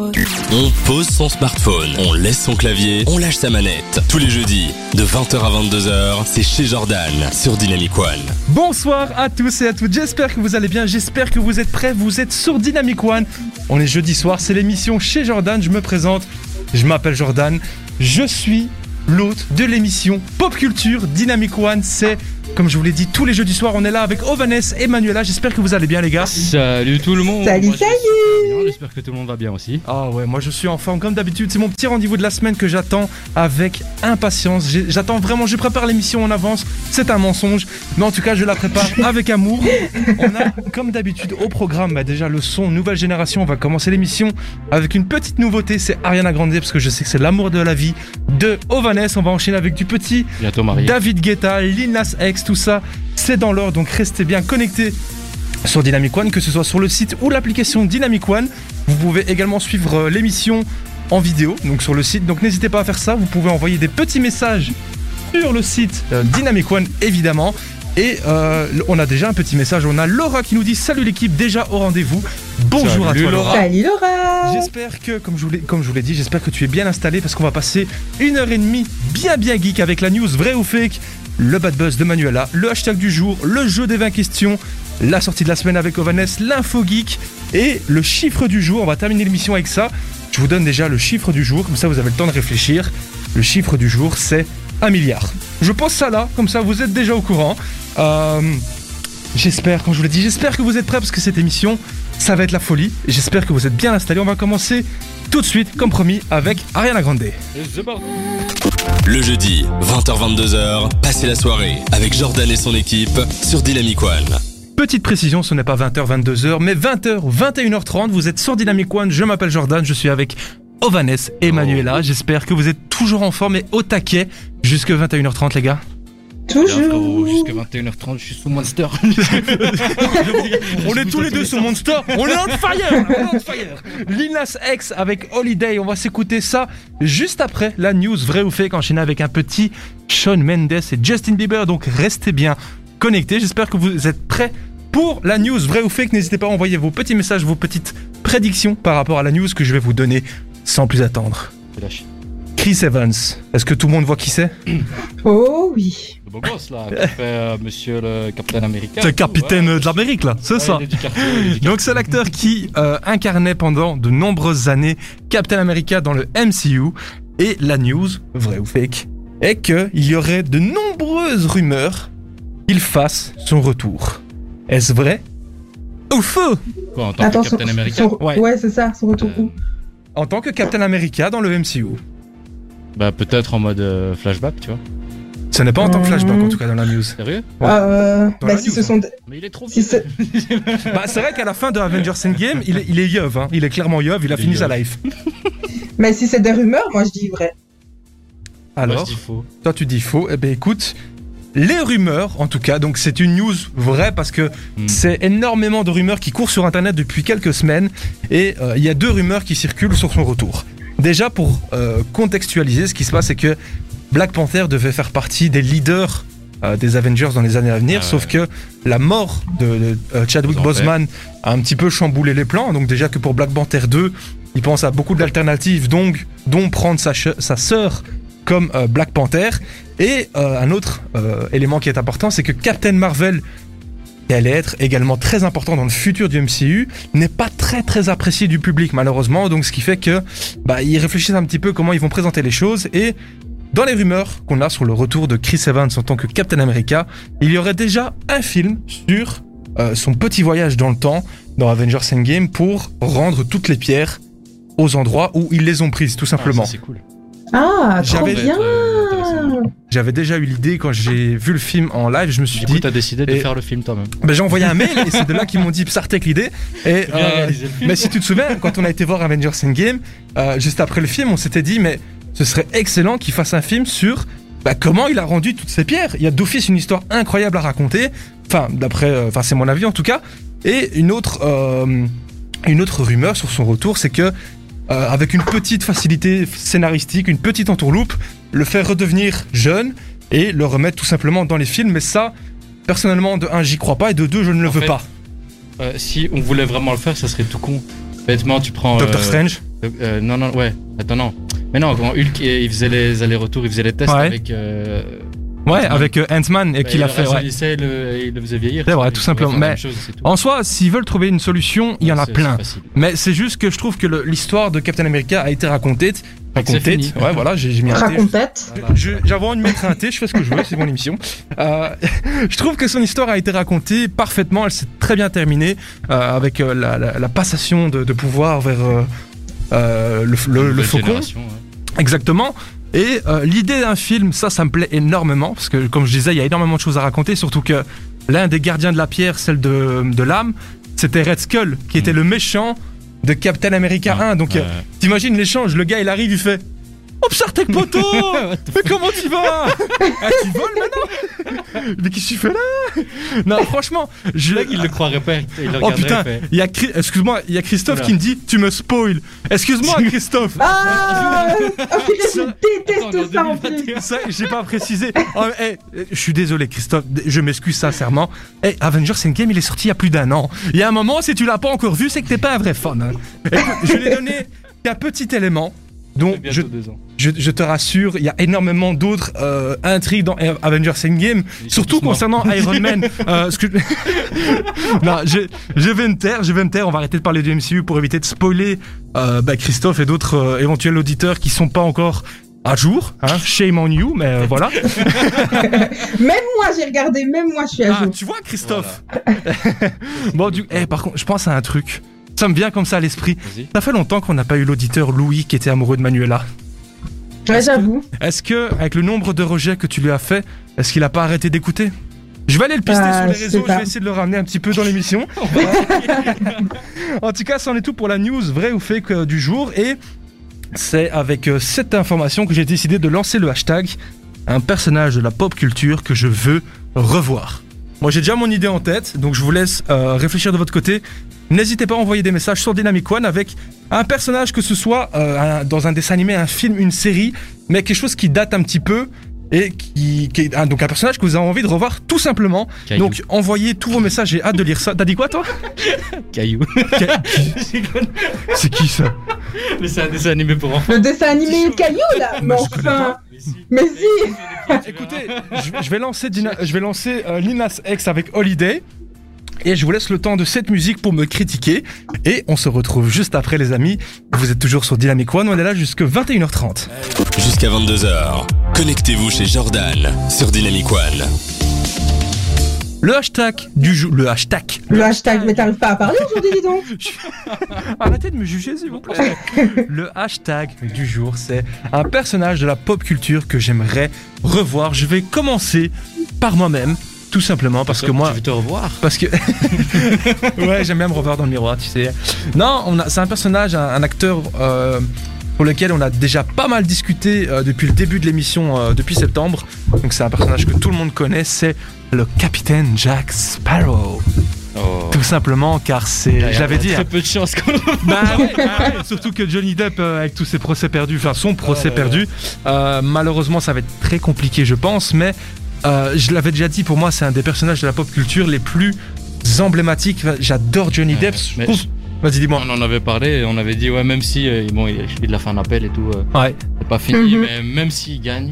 On pose son smartphone, on laisse son clavier, on lâche sa manette. Tous les jeudis, de 20h à 22h, c'est chez Jordan sur Dynamic One. Bonsoir à tous et à toutes, j'espère que vous allez bien, j'espère que vous êtes prêts, vous êtes sur Dynamic One. On est jeudi soir, c'est l'émission chez Jordan, je me présente, je m'appelle Jordan, je suis l'hôte de l'émission Pop Culture Dynamic One, c'est comme je vous l'ai dit, tous les jeudis soirs, on est là avec Ovanes et Manuela. J'espère que vous allez bien, les gars. Salut tout le monde. Salut, salut. J'espère que tout le monde va bien aussi. Ah ouais, moi je suis en forme comme d'habitude. C'est mon petit rendez-vous de la semaine que j'attends avec impatience. J'attends vraiment, je prépare l'émission en avance. C'est un mensonge, mais en tout cas, je la prépare avec amour. On a, comme d'habitude, au programme, bah, déjà le son nouvelle génération. On va commencer l'émission avec une petite nouveauté. C'est Ariana Grande parce que je sais que c'est l'amour de la vie de Ovanes. On va enchaîner avec du petit Bientôt marié. David Guetta, Lil Nas X, tout ça, c'est dans l'ordre. Donc restez bien connectés sur Dynamic One, que ce soit sur le site ou l'application Dynamic One. Vous pouvez également suivre euh, l'émission en vidéo, donc sur le site. Donc n'hésitez pas à faire ça. Vous pouvez envoyer des petits messages sur le site euh, Dynamic One, évidemment. Et euh, on a déjà un petit message. On a Laura qui nous dit Salut l'équipe, déjà au rendez-vous. Bonjour à toi Laura. Salut Laura. J'espère que, comme je vous l'ai, comme je vous l'ai dit, j'espère que tu es bien installé parce qu'on va passer une heure et demie bien bien geek avec la news vrai ou fake le bad buzz de Manuela, le hashtag du jour, le jeu des 20 questions, la sortie de la semaine avec Ovanes, l'info geek et le chiffre du jour. On va terminer l'émission avec ça. Je vous donne déjà le chiffre du jour, comme ça vous avez le temps de réfléchir. Le chiffre du jour, c'est un milliard. Je pose ça là, comme ça vous êtes déjà au courant. Euh, j'espère, comme je vous l'ai dit, j'espère que vous êtes prêts parce que cette émission, ça va être la folie. J'espère que vous êtes bien installés. On va commencer tout de suite, comme promis, avec Ariana Grande. Le jeudi, 20h-22h, passez la soirée avec Jordan et son équipe sur Dynamic One. Petite précision, ce n'est pas 20h, 22h, mais 20h, 21h30. Vous êtes sur Dynamic One. Je m'appelle Jordan, je suis avec Ovanes et Manuela. J'espère que vous êtes toujours en forme et au taquet jusque 21h30, les gars. Toujours. Jusqu'à 21h30, je suis sous Monster. on est tous les deux sous Monster. On est on fire. On est on fire. Lil Nas X avec Holiday. On va s'écouter ça juste après la news vrai ou fake enchaîné avec un petit Shawn Mendes et Justin Bieber. Donc restez bien connectés. J'espère que vous êtes prêts pour la news vrai ou fake. N'hésitez pas à envoyer vos petits messages, vos petites prédictions par rapport à la news que je vais vous donner sans plus attendre. Chris Evans. Est-ce que tout le monde voit qui c'est? Oh oui. Le beau gosse là, qui fait euh, monsieur le Capitaine Américain. C'est le capitaine ouais. de l'Amérique là, c'est Ouais, ça. quartier, Donc c'est l'acteur qui euh, incarnait pendant de nombreuses années Captain America dans le MCU. Et la news, vrai ou fake, est qu'il y aurait de nombreuses rumeurs qu'il fasse son retour. Est-ce vrai ou faux? Quoi, en tant Attends, que son- son- Ouais. ouais, c'est ça, son retour où? En tant que Captain America dans le MCU. Bah peut-être en mode euh, flashback, tu vois. Ce n'est pas en tant que flashback en Mmh. tout cas dans la news. Sérieux? Ouais. Euh, Dans bah, la si news, ce hein. sont. Mais il est trop Si vieux. c'est- Bah c'est vrai qu'à la fin de Avengers Endgame, il est, il est yeuve, hein. il est clairement yeuve, il a Il fini sa life. Mais si c'est des rumeurs, moi je dis vrai. Alors Moi, je dis faux. Toi, tu dis faux. Eh bien, écoute, les rumeurs, en tout cas, donc c'est une news vraie parce que Hmm. c'est énormément de rumeurs qui courent sur Internet depuis quelques semaines et euh, il y a deux rumeurs qui circulent sur son retour. Déjà, pour euh, contextualiser, ce qui se passe, c'est que Black Panther devait faire partie des leaders euh, des Avengers dans les années à venir, Ah ouais. sauf que la mort de, de, Chadwick. Boseman a un petit peu chamboulé les plans. Donc déjà que pour Black Panther 2, il pense à beaucoup d'alternatives, donc dont prendre sa sœur comme euh, Black Panther. Et euh, un autre euh, élément qui est important, c'est que Captain Marvel, qui allait être également très important dans le futur du MCU, n'est pas très très apprécié du public malheureusement. Donc ce qui fait que bah, ils réfléchissent un petit peu comment ils vont présenter les choses. Et dans les rumeurs qu'on a sur le retour de Chris Evans en tant que Captain America, il y aurait déjà un film sur euh, son petit voyage dans le temps dans Avengers Endgame pour rendre toutes les pierres aux endroits où ils les ont prises, tout simplement. Ah, ça, c'est cool. Ah, trop J'avais- bien. J'avais déjà eu l'idée quand j'ai vu le film en live, je me suis Du dit, t'as décidé de et- faire le film toi-même. ben, j'ai envoyé un mail et c'est de là qu'ils m'ont dit Psartek l'idée. Et euh, mais si tu te souviens, quand on a été voir Avengers Endgame, euh, juste après le film, on s'était dit mais ce serait excellent qu'il fasse un film sur bah, comment il a rendu toutes ces pierres. Il y a d'office une histoire incroyable à raconter. Enfin, d'après, euh, enfin c'est mon avis en tout cas. Et une autre, euh, une autre rumeur sur son retour, c'est que euh, avec une petite facilité scénaristique, une petite entourloupe, le faire redevenir jeune et le remettre tout simplement dans les films. Mais ça, personnellement, de un, j'y crois pas, et de deux, je ne le En veux fait, pas. Euh, si on voulait vraiment le faire, ça serait tout con. Bêtement, tu prends. Doctor euh, Strange non, non, ouais. Attends, non. Mais non, quand Hulk, il il faisait les allers-retours, il faisait les tests Ouais. avec. Ouais, Ant-Man. avec euh, Ant-Man et bah, qu'il il a fait. ouais. le- il le faisait vieillir. C'est vrai, tout simplement. Mais- chose. En soi, s'ils veulent trouver une solution, il y en a plein. Mais c'est juste que je trouve que l'histoire de Captain America a été racontée. Racontée. Ouais, voilà, j'ai mis un. Racontette. J'avais envie de mettre un T, je fais ce que je veux, c'est mon émission. Euh, je trouve que son histoire a été racontée parfaitement, elle s'est très bien terminée euh, avec euh, la, la- la passation de, de pouvoir vers euh, euh, le, le- faucon. ouais. Exactement. Et euh, l'idée d'un film, ça, ça me plaît énormément parce que, comme je disais, il y a énormément de choses à raconter, surtout que l'un des gardiens de la pierre, celle de, de l'âme, c'était Red Skull, qui était le méchant de Captain America 1. Donc, euh, t'imagines l'échange, le gars, il arrive, il fait Observe poteau Mais comment tu vas Ah, tu voles maintenant Mais qu'est-ce que tu fais là Non, franchement, je... Mec, il le croirait pas. Il le Oh putain, il fait, il y a, excuse-moi, il y a Christophe qui me dit Tu me spoil. Excuse-moi, Christophe. Ah purée, je déteste ça en plus. 2021. Ça, j'ai pas précisé. Oh, eh, eh, je suis désolé, Christophe. Je m'excuse sincèrement. Eh, Avengers Endgame, il est sorti il y a plus d'un an. Il y a un moment, si tu l'as pas encore vu, c'est que t'es pas un vrai fan. hein. Écoute, je l'ai donné qu'un petit élément. Donc, je, deux ans. je, je te rassure, il y a énormément d'autres euh, intrigues dans Avengers Endgame, Ils surtout morts. concernant Iron Man. Euh, que- non, je, je vais me taire, je vais me taire. On va arrêter de parler du MCU pour éviter de spoiler euh, bah, Christophe et d'autres euh, éventuels auditeurs qui sont pas encore à jour. Hein, shame on you, mais euh, voilà. Même moi, j'ai regardé, même moi, je suis à Ah, jour. tu vois, Christophe. bon, du, eh, par contre, je pense à un truc. Ça me vient comme ça à l'esprit. Ça fait longtemps qu'on n'a pas eu l'auditeur Louis qui était amoureux de Manuela. Ouais, j'avoue. Est-ce que, avec le nombre de rejets que tu lui as fait, est-ce qu'il a pas arrêté d'écouter? Je vais aller le pister Ah, sur les réseaux, je vais essayer de le ramener un petit peu dans l'émission. en tout cas, c'en est tout pour la news vrai ou fake euh, du jour. Et c'est avec euh, cette information que j'ai décidé de lancer le hashtag un personnage de la pop culture que je veux revoir. Moi j'ai déjà mon idée en tête, donc je vous laisse euh, réfléchir de votre côté. N'hésitez pas à envoyer des messages sur Dynamic One avec un personnage que ce soit euh, dans un dessin animé, un film, une série, mais quelque chose qui date un petit peu et qui, qui est un- donc un personnage que vous avez envie de revoir tout simplement. Caillou. Donc envoyez tous vos messages, j'ai hâte de lire ça. T'as dit quoi toi? Caillou. C'est qui ça Mais c'est un dessin animé pour enfants. Le dessin animé Caillou, là Mais enfin Mais si. Mais si Écoutez, je, je vais lancer, Dina- je vais lancer euh, Linas X avec Holiday. Et je vous laisse le temps de cette musique pour me critiquer. Et on se retrouve juste après, les amis. Vous êtes toujours sur Dynamic One. On est là jusque 21h30. Jusqu'à 22h, connectez-vous chez Jordan sur Dynamic One. Le hashtag du jour. Le hashtag. Le hashtag, mais t'arrives pas à parler aujourd'hui, dis donc Arrêtez de me juger, s'il vous plaît. Le hashtag du jour, c'est un personnage de la pop culture que j'aimerais revoir. Je vais commencer par moi-même. Tout simplement parce que moi, Tu veux te revoir? Parce que. ouais, j'aime bien me revoir dans le miroir, tu sais. Non, on a, c'est un personnage, un, un acteur euh, pour lequel on a déjà pas mal discuté euh, depuis le début de l'émission, euh, depuis septembre. Donc c'est un personnage que tout le monde connaît, c'est le capitaine Jack Sparrow. Oh. Tout simplement car c'est. Je l'avais dit. Très hein. peu de chance qu'on Bah ouais, bah ouais, surtout que Johnny Depp, euh, avec tous ses procès perdus, enfin son procès là là. perdu, malheureusement ça va être très compliqué, je pense, mais je l'avais déjà dit, pour moi c'est un des personnages de la pop culture les plus emblématiques. J'adore Johnny Depp. je mais trouve- Vas-y, dis-moi. On en avait parlé et on avait dit, ouais, même si, euh, bon, il, il a fait un appel et tout, euh, Ouais. c'est pas fini, Mhm. mais même s'il gagne,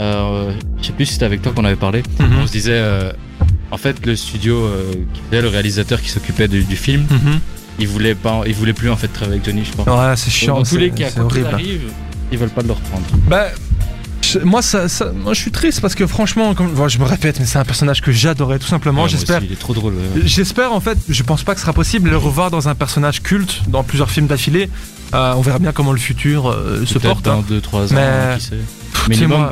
euh, je sais plus si c'était avec toi qu'on avait parlé, Mhm. on se disait, euh, en fait, le studio, euh, qui faisait le réalisateur qui s'occupait du, du film, Mhm. il voulait pas, il voulait plus en fait travailler avec Johnny, je pense. Ouais, c'est Donc, chiant. dans tous les cas, c'est quand il horrible. arrive, ils veulent pas le reprendre. Bah, je- moi, ça, ça- moi, je suis triste parce que franchement, comme, bon, je me répète, mais c'est un personnage que j'adorais tout simplement. Ouais, J'espère. il est trop drôle. J'espère en fait, je pense pas que ce sera possible de le revoir dans un personnage culte dans plusieurs films d'affilée. Euh, on verra bien comment le futur euh, se porte. dans hein. 2-3 ans, Mais- qui sait. Minimum.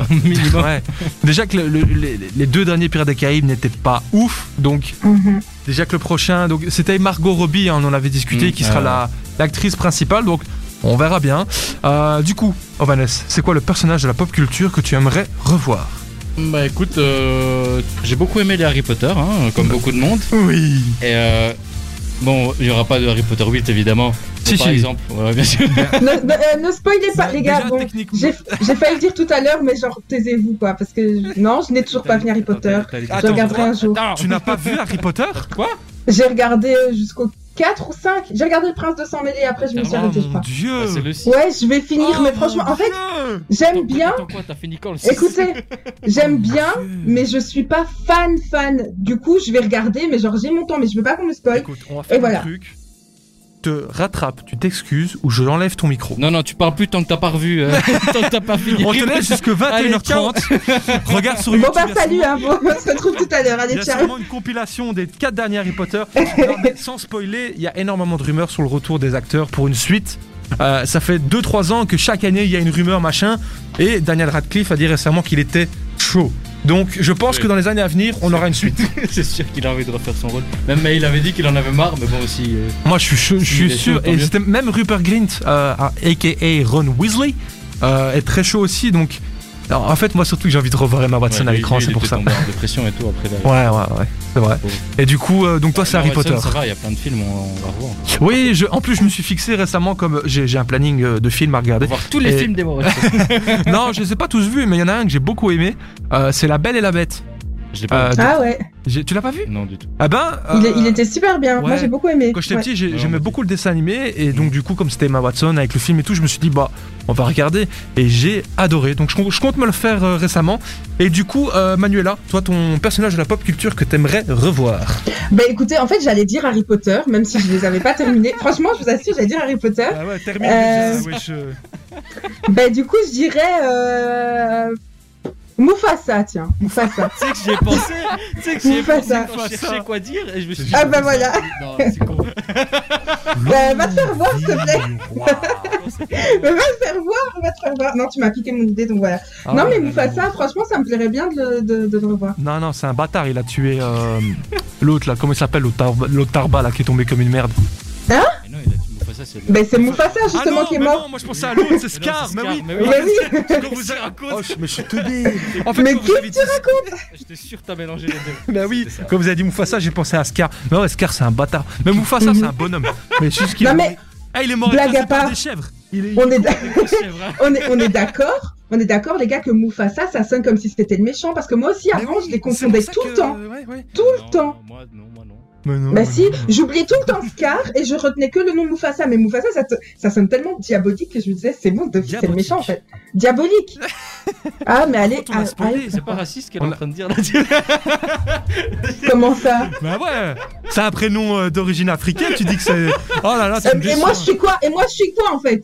Ouais. Déjà que le- le- les, les deux derniers Pirates des Caraïbes n'étaient pas ouf, donc Mhm. déjà que le prochain, donc c'était Margot Robbie, hein, on en avait discuté, Mm, qui sera la l'actrice principale, donc on verra bien. Euh, du coup, Ovanes, c'est quoi le personnage de la pop culture que tu aimerais revoir? Bah écoute, euh, j'ai beaucoup aimé les Harry Potter, hein, comme beaucoup de monde. Oui. Et euh, bon, il y aura pas de Harry Potter 8 évidemment. Si, par si. exemple, ouais, bien sûr. ne, ne- euh, ne spoilez pas, les gars. Bon, j'ai failli le dire tout à l'heure, mais genre, taisez-vous, quoi. Parce que non, je n'ai toujours pas fini Harry Potter. Je regarderai un jour. Tu n'as pas vu Harry Potter? Quoi? J'ai regardé euh, jusqu'au 4 ou 5. J'ai regardé Le Prince de Sang Mêlé, après je me suis Oh arrêtée, je mon crois. dieu Bah, c'est le 6. Ouais, je vais finir, Oh mais franchement, en fait, j'aime bien. Attends quoi, t'as fini quand le 6 Écoutez, j'aime bien, Mon Dieu. mais je suis pas fan fan. Du coup, je vais regarder, mais genre j'ai mon temps, mais je veux pas qu'on me spoil. Écoute, on va faire Et voilà. un truc. Te rattrape, tu t'excuses ou je l'enlève ton micro. Non, non, tu parles plus tant que t'as pas revu. euh, tant que t'as pas fini. On te laisse jusque 21h30. Regarde sur Bon YouTube. bah il y a salut, hein, bon, on se retrouve tout à l'heure. Il y Allez, a ciao. sûrement une compilation des 4 derniers Harry Potter. Non, mais sans spoiler, il y a énormément de rumeurs sur le retour des acteurs pour une suite. Euh, ça fait 2-3 ans que chaque année il y a une rumeur machin. Et Daniel Radcliffe a dit récemment qu'il était chaud. Donc je pense Oui. que dans les années à venir, on aura une suite. c'est sûr qu'il a envie de refaire son rôle. Même mais il avait dit qu'il en avait marre, mais bon aussi. euh, Moi je suis, je suis sûr. Et même Rupert Grint, euh, aka Ron Weasley, euh, est très chaud aussi. Donc alors, en fait, moi surtout j'ai envie de revoir Emma Watson ouais, à l'écran, c'est pour ça. tombé en dépression et tout après. la- Ouais, ouais, ouais, c'est vrai. Et du coup, euh, donc toi c'est Harry Watson, Potter. Ça va, il y a plein de films, on, on va revoir. Oui, je, en plus je me suis fixé récemment comme j'ai un planning euh, de films à On regarder. va voir tous les Et- films d'Emma Watson. non, je les ai pas tous vus, mais il y en a un que j'ai beaucoup aimé. Euh, c'est La Belle et la Bête. Je l'ai pas Euh, vu. Ah ouais, Tu l'as pas vu? Non, du tout. Ah ben. il, euh, il était super bien. Moi j'ai beaucoup aimé. Quand j'étais Ouais. petit, j'aimais beaucoup le dessin animé et donc du coup, comme c'était Emma Watson avec le film et tout, je me suis dit bah on va regarder et j'ai adoré. Donc je, compte- je compte me le faire euh, récemment. Et du coup, euh, Manuela, toi, ton personnage de la pop culture que t'aimerais revoir? Bah écoutez, en fait j'allais dire Harry Potter, même si je les avais pas terminés. Franchement, je vous assure, j'allais dire Harry Potter. Ah ouais, termine Euh, déjà. Bah du coup, je dirais euh... Mufasa, tiens, Mufasa. Tu sais que j'y ai pensé, tu sais que j'y ai Mufasa. pensé quand je cherchais quoi dire et je me suis dit. Ah bah voilà. Non, c'est con. Bah, va te faire voir, s'il te plaît. Mais va te faire voir, va te faire voir. Non, tu m'as piqué mon idée, donc voilà. Ah non, ouais, mais Mufasa, franchement, ça me plairait bien de, le- de, de le revoir. Non, non, c'est un bâtard. Il a tué euh, l'autre là. Comment il s'appelle L'autre Tarba- là qui est tombé comme une merde. Mais c'est. Bah, c'est Mufasa, Ah justement, non, qui est mais mort. non, moi je pensais à l'autre, c'est Mais Scar. Mais oui. mais oui. Mais oui. Quand vous avez- Oh, je- mais je suis teubé. En fait, Mais qu'est-ce que dit- J'étais sûr que t'as mélangé les deux. Bah oui, quand vous avez dit Mufasa, j'ai pensé à Scar. Mais ouais, Scar, c'est un bâtard. Mais Mufasa, c'est un bonhomme. Mais c'est juste qu'il Non, est mais- mort- Ah, il est mort Blague à part. des chèvres. Il est... On est, on est, on est d'accord, on est d'accord, les gars, que Mufasa, ça sonne comme si c'était le méchant, parce que moi aussi, Mais avant, oui, je les confondais tout que- le temps. Ouais, ouais. Tout Non, le temps. Moi non. Mais non, Bah si, j'oubliais tout le temps Scar et je retenais que le nom Mufasa. Mais Mufasa, ça, te- ça sonne tellement diabolique que je me disais, c'est bon, c'est le méchant en fait. Diabolique. Ah, mais allez, ah, allez, C'est pas raciste qu'elle est en train de dire là. comment ça Bah ouais, c'est un prénom euh, d'origine africaine, tu dis que c'est... Oh là là, c'est Euh, Et moi, je suis quoi Et moi, je suis quoi en fait?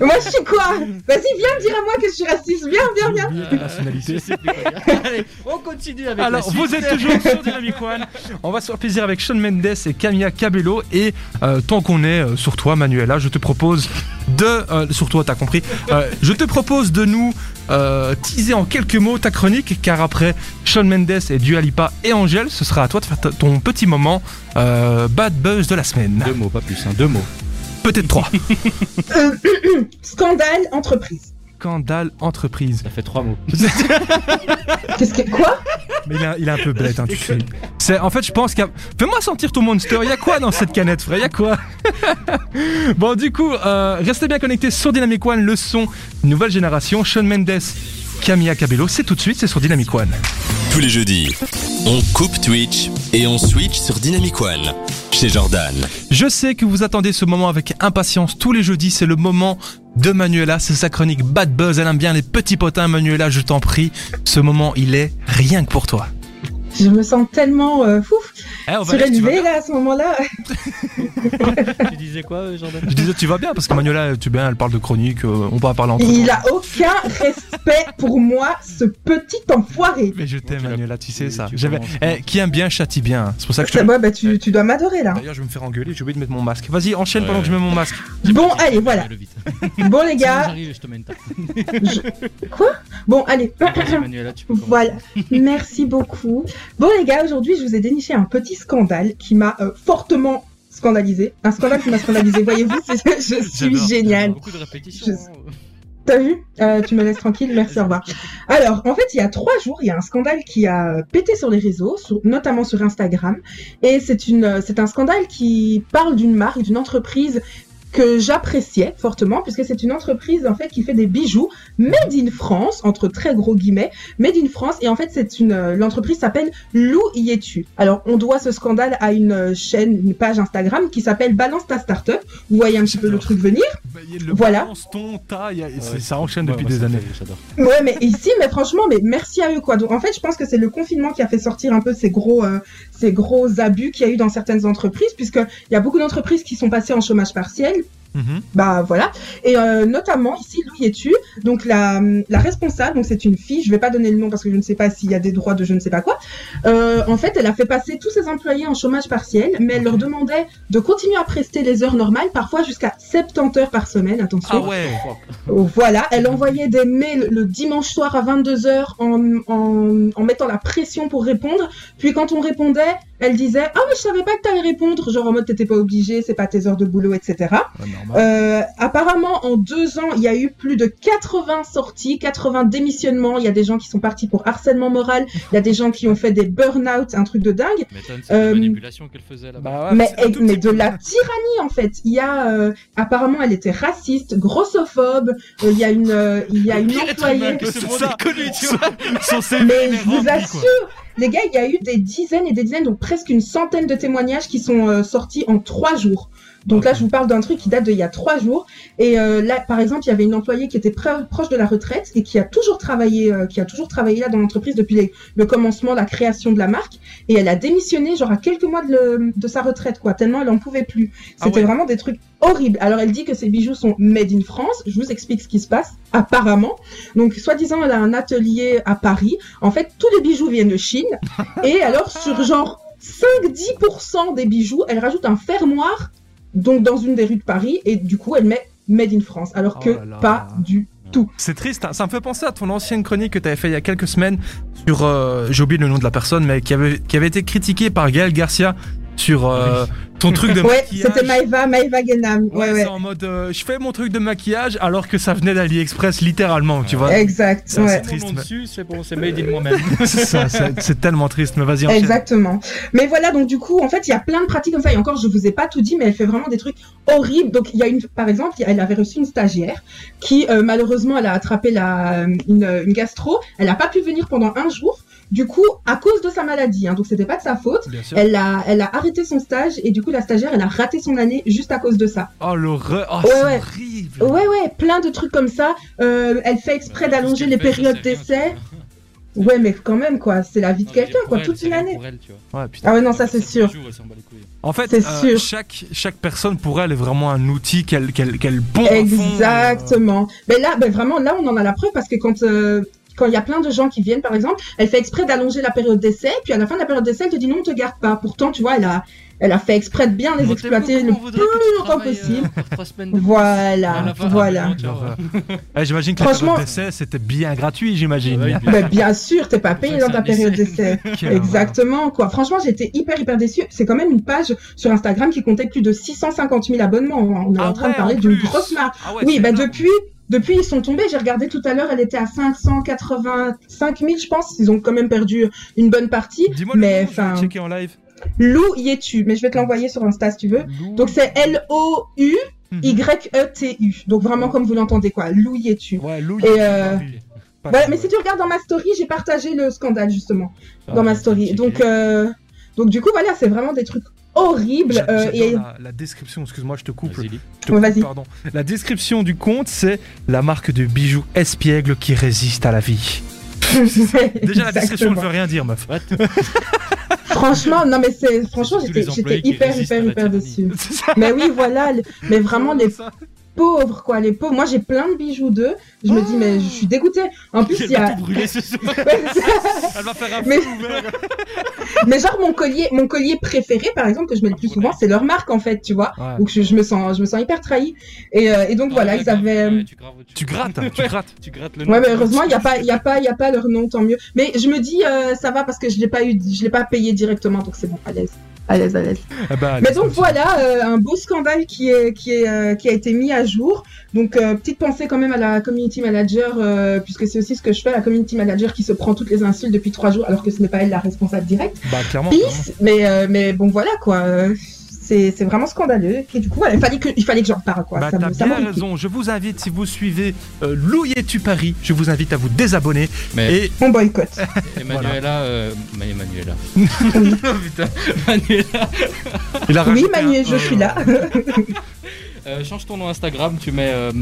Moi, je suis quoi? Vas-y, viens dire à moi que je suis raciste. Viens, viens, viens. Nationalité. Allez, on continue avec la Alors, suite. vous êtes toujours sur Dynamic One. On va faire plaisir avec Sean Mendes et Camilla Cabello. Et euh, tant qu'on est euh, sur toi, Manuela, je te propose de. euh, sur toi, t'as compris. Euh, je te propose de nous euh, teaser en quelques mots ta chronique. Car après Sean Mendes et Dua Lipa et Angèle, ce sera à toi de faire ton petit moment euh, bad buzz de la semaine. Deux mots, pas plus, hein, deux mots. Peut-être trois. Euh, scandale entreprise. Scandale entreprise. Ça fait trois mots. Qu'est-ce que quoi? Mais il, a- il est un peu bête, hein, tu sais. C'est, en fait, je pense qu'il y a... Fais-moi sentir ton monster. Il y a quoi dans cette canette, frère? Il y a quoi? Bon, du coup, euh, restez bien connectés sur Dynamic One, le son nouvelle génération. Sean Mendes, Camilla Cabello, c'est tout de suite, c'est sur Dynamic One. Tous les jeudis, on coupe Twitch et on switch sur Dynamic One chez Jordan. Je sais que vous attendez ce moment avec impatience. Tous les jeudis, c'est le moment de Manuela. C'est sa chronique Bad Buzz. Elle aime bien les petits potins. Manuela, je t'en prie. Ce moment, il est rien que pour toi. Je me sens tellement euh, Eh, on va là à ce moment-là. tu disais quoi, euh, Jordan? Je disais, tu vas bien parce que Manuela, tu bien, elle parle de chronique. euh, on va parler entre Il a aucun respect pour moi, ce petit enfoiré. Mais je t'aime, Manuela, tu sais ça. Eh, qui aime bien châtie bien. hein. C'est pour ça que je te. Bah, tu, tu dois m'adorer là. D'ailleurs, je vais me faire engueuler. J'ai oublié de mettre mon masque. Vas-y, enchaîne Ouais. pendant que je mets mon masque. Bon, allez, voilà. Bon, les gars. J'arrive et je te mets une tape. Bon, allez. Manuela, tu peux. Voilà, merci beaucoup. Bon les gars, aujourd'hui je vous ai déniché un petit scandale qui m'a euh, fortement scandalisé. Un scandale qui m'a scandalisé, voyez-vous, je suis géniale. Beaucoup de répétitions. Je- hein. T'as vu Euh, Tu me laisses tranquille, merci, au revoir. Alors, en fait, il y a trois jours, il y a un scandale qui a pété sur les réseaux, sur- notamment sur Instagram. Et c'est une, c'est un scandale qui parle d'une marque, d'une entreprise que j'appréciais fortement puisque c'est une entreprise en fait qui fait des bijoux made in France entre très gros guillemets made in France et en fait c'est une euh, l'entreprise s'appelle Lou Yetu. Alors on doit ce scandale à une euh, chaîne une page Instagram qui s'appelle Balance ta startup. Vous voyez un petit peu le truc venir. Y le Voilà. balance, ton, ta, y a- Ouais. ça enchaîne Ouais, depuis des années. J'adore. Ouais, mais ici, mais franchement, mais merci à eux quoi. Donc en fait, je pense que c'est le confinement qui a fait sortir un peu ces gros, euh, ces gros abus qu'il y a eu dans certaines entreprises, puisque il y a beaucoup d'entreprises qui sont passées en chômage partiel. Mhm. Bah voilà. Et euh, notamment ici, Louis Etu, donc la, la responsable, donc c'est une fille, je vais pas donner le nom parce que je ne sais pas s'il y a des droits de je ne sais pas quoi. Euh, en fait, elle a fait passer tous ses employés en chômage partiel, mais elle leur demandait de continuer à prester les heures normales, parfois jusqu'à 70 heures par semaine. Attention. Ah ouais. Oh, Voilà, elle envoyait des mails le dimanche soir à 22h en, en, en mettant la pression pour répondre. Puis quand on répondait, elle disait Ah, mais je savais pas que t'allais répondre. Genre en mode t'étais pas obligé, c'est pas tes heures de boulot, etc. Ouais. Euh, apparemment, en deux ans, il y a eu plus de 80 sorties, 80 démissionnements. Il y a des gens qui sont partis pour harcèlement moral. Il y a des gens qui ont fait des burn-out, un truc de dingue. C'est Euh, manipulation qu'elle faisait là-bas. Bah ouais, mais, mais de la tyrannie en fait. Il y a euh, apparemment elle était raciste, grossophobe. euh, il y a une euh, il y a une employée. C'est connu, tu vois. Mais je vous assure, les gars, il y a eu des dizaines et des dizaines, donc presque une centaine de témoignages qui sont euh, sortis en trois jours. Donc là, je vous parle d'un truc qui date d'il y a trois jours. Et euh, là, par exemple, il y avait une employée qui était proche de la retraite et qui a toujours travaillé, euh, qui a toujours travaillé là dans l'entreprise depuis les- le commencement, la création de la marque. Et elle a démissionné, genre à quelques mois de, le- de sa retraite, quoi, tellement elle en pouvait plus. Ah C'était ouais. vraiment des trucs horribles. Alors elle dit que ces bijoux sont made in France. Je vous explique ce qui se passe. Apparemment, donc soi-disant, elle a un atelier à Paris. En fait, tous les bijoux viennent de Chine. Et alors sur genre 5-10% des bijoux, elle rajoute un fermoir, donc dans une des rues de Paris, et du coup, elle met Made in France, alors Oh que là là. pas du tout. C'est triste, hein. ça me fait penser à ton ancienne chronique que tu avais fait il y a quelques semaines sur, euh, j'ai oublié le nom de la personne, mais qui avait, qui avait été critiquée par Gaël Garcia sur euh, ton truc de Ouais, maquillage. c'était Maïva, Maïva Genam. Ouais, Ouais, ouais. en mode, euh, je fais mon truc de maquillage alors que ça venait d'AliExpress littéralement, tu vois. Exact, Ça, ouais. c'est Mon triste, mais- c'est bon, c'est made in moi-même. c'est ça, c'est c'est tellement triste, mais vas-y. Exactement. Mais voilà, donc du coup, en fait, il y a plein de pratiques comme ça. Et encore, je vous ai pas tout dit, mais elle fait vraiment des trucs horribles. Donc, il y a une, par exemple, elle avait reçu une stagiaire qui, euh, malheureusement, elle a attrapé la, une, une gastro. Elle a pas pu venir pendant un jour. Du coup, à cause de sa maladie, hein, donc c'était pas de sa faute. Elle a, elle a arrêté son stage et du coup, la stagiaire, elle a raté son année juste à cause de ça. Oh l'horreur, oh, Ouais, c'est ouais. horrible. Ouais, ouais, plein de trucs comme ça. Euh, elle fait exprès d'allonger les périodes d'essai. Ouais, mais quand même, quoi, c'est la vie de quelqu'un, quoi, toute une année. Ah ouais, non, ça c'est sûr. En fait, C'est euh, sûr. chaque, chaque personne pour elle est vraiment un outil qu'elle qu'elle fond, euh, Exactement. Mais là, ben vraiment, là, on en a la preuve parce que quand euh, quand il y a plein de gens qui viennent, par exemple, elle fait exprès d'allonger la période d'essai, puis à la fin de la période d'essai, elle te dit non, on te garde pas. Pourtant, tu vois, elle a elle a fait exprès de bien les exploiter le plus longtemps possible. Voilà, voilà. Ouais, j'imagine que Franchement- la période d'essai, c'était bien gratuit, j'imagine. Ouais, Ben, bien sûr, t'es pas payé dans ta période essai. d'essai. Exactement, quoi. Franchement, j'étais hyper, hyper déçue. C'est quand même une page sur Instagram qui comptait plus de 650 000 abonnements. On est Ah en train ouais, de parler d'une grosse marque. Ah ouais, oui, bah énorme. depuis, depuis ils sont tombés. J'ai regardé tout à l'heure, elle était à 585 000, je pense. Ils ont quand même perdu une bonne partie. Dis-moi Mais nom, je vais enfin, checker en live. Lou Yetu. Mais je vais te l'envoyer sur Insta si tu veux. Donc c'est L O U Mhm. Y E T U. Donc vraiment comme vous l'entendez quoi, Lou Yetu. Ouais, Lou, euh, Pas Voilà, mal, mais si tu regardes dans ma story, j'ai partagé le scandale justement Ah, dans ma story. Donc euh, donc du coup voilà, c'est vraiment des trucs horribles. J'a- euh, et la, la description, excuse-moi, je te coupe. Vas-y, je te Ouais, coupe, vas-y. pardon. La description du compte, c'est la marque de bijoux espiègle qui résiste à la vie. Déjà, la description ne veut rien dire, meuf. Franchement, non mais c'est franchement j'étais hyper hyper hyper déçue. Mais oui, voilà, mais vraiment les Ça. Pauvres quoi, les pauvres. Moi j'ai plein de bijoux d'eux. Je me dis mais je suis dégoûtée. En plus il y Elle va a ce soir. Elle va faire un Mais- mais genre mon collier mon collier préféré par exemple que je mets le plus souvent, c'est leur marque en fait, tu vois. Ouais. Donc je, je me sens je me sens hyper trahie. Et, euh, et donc voilà, ils avaient Ouais, tu, graves Tu chose. grattes, hein, tu grattes. Tu grattes le nom. Ouais, mais heureusement, il n'y a pas, il y a pas, il y a pas leur nom, tant mieux. Mais je me dis, euh, ça va parce que je l'ai pas eu, je l'ai pas payé directement, donc c'est bon, à l'aise, à l'aise, à l'aise. Eh ben, Mais donc voilà, euh, un beau scandale qui est, qui est, euh, qui a été mis à jour. Donc euh, petite pensée quand même à la community manager, puisque c'est aussi ce que je fais, la community manager qui se prend toutes les insultes depuis trois jours, alors que ce n'est pas elle la responsable directe. Bah, clairement. Peace, mais, mais bon voilà quoi. C'est vraiment scandaleux. Et du coup, voilà, il fallait que, il fallait que j'en parle, quoi. Bah, ça t'as bien raison. Je vous invite, si vous suivez euh, Louis-tu Paris, je vous invite à vous désabonner. Mais Et On boycotte. Emmanuela, euh, Ma- Emmanuela. oh putain, Manuela. il a oui, Manu, un- je suis là. Euh, change ton nom Instagram, tu mets euh,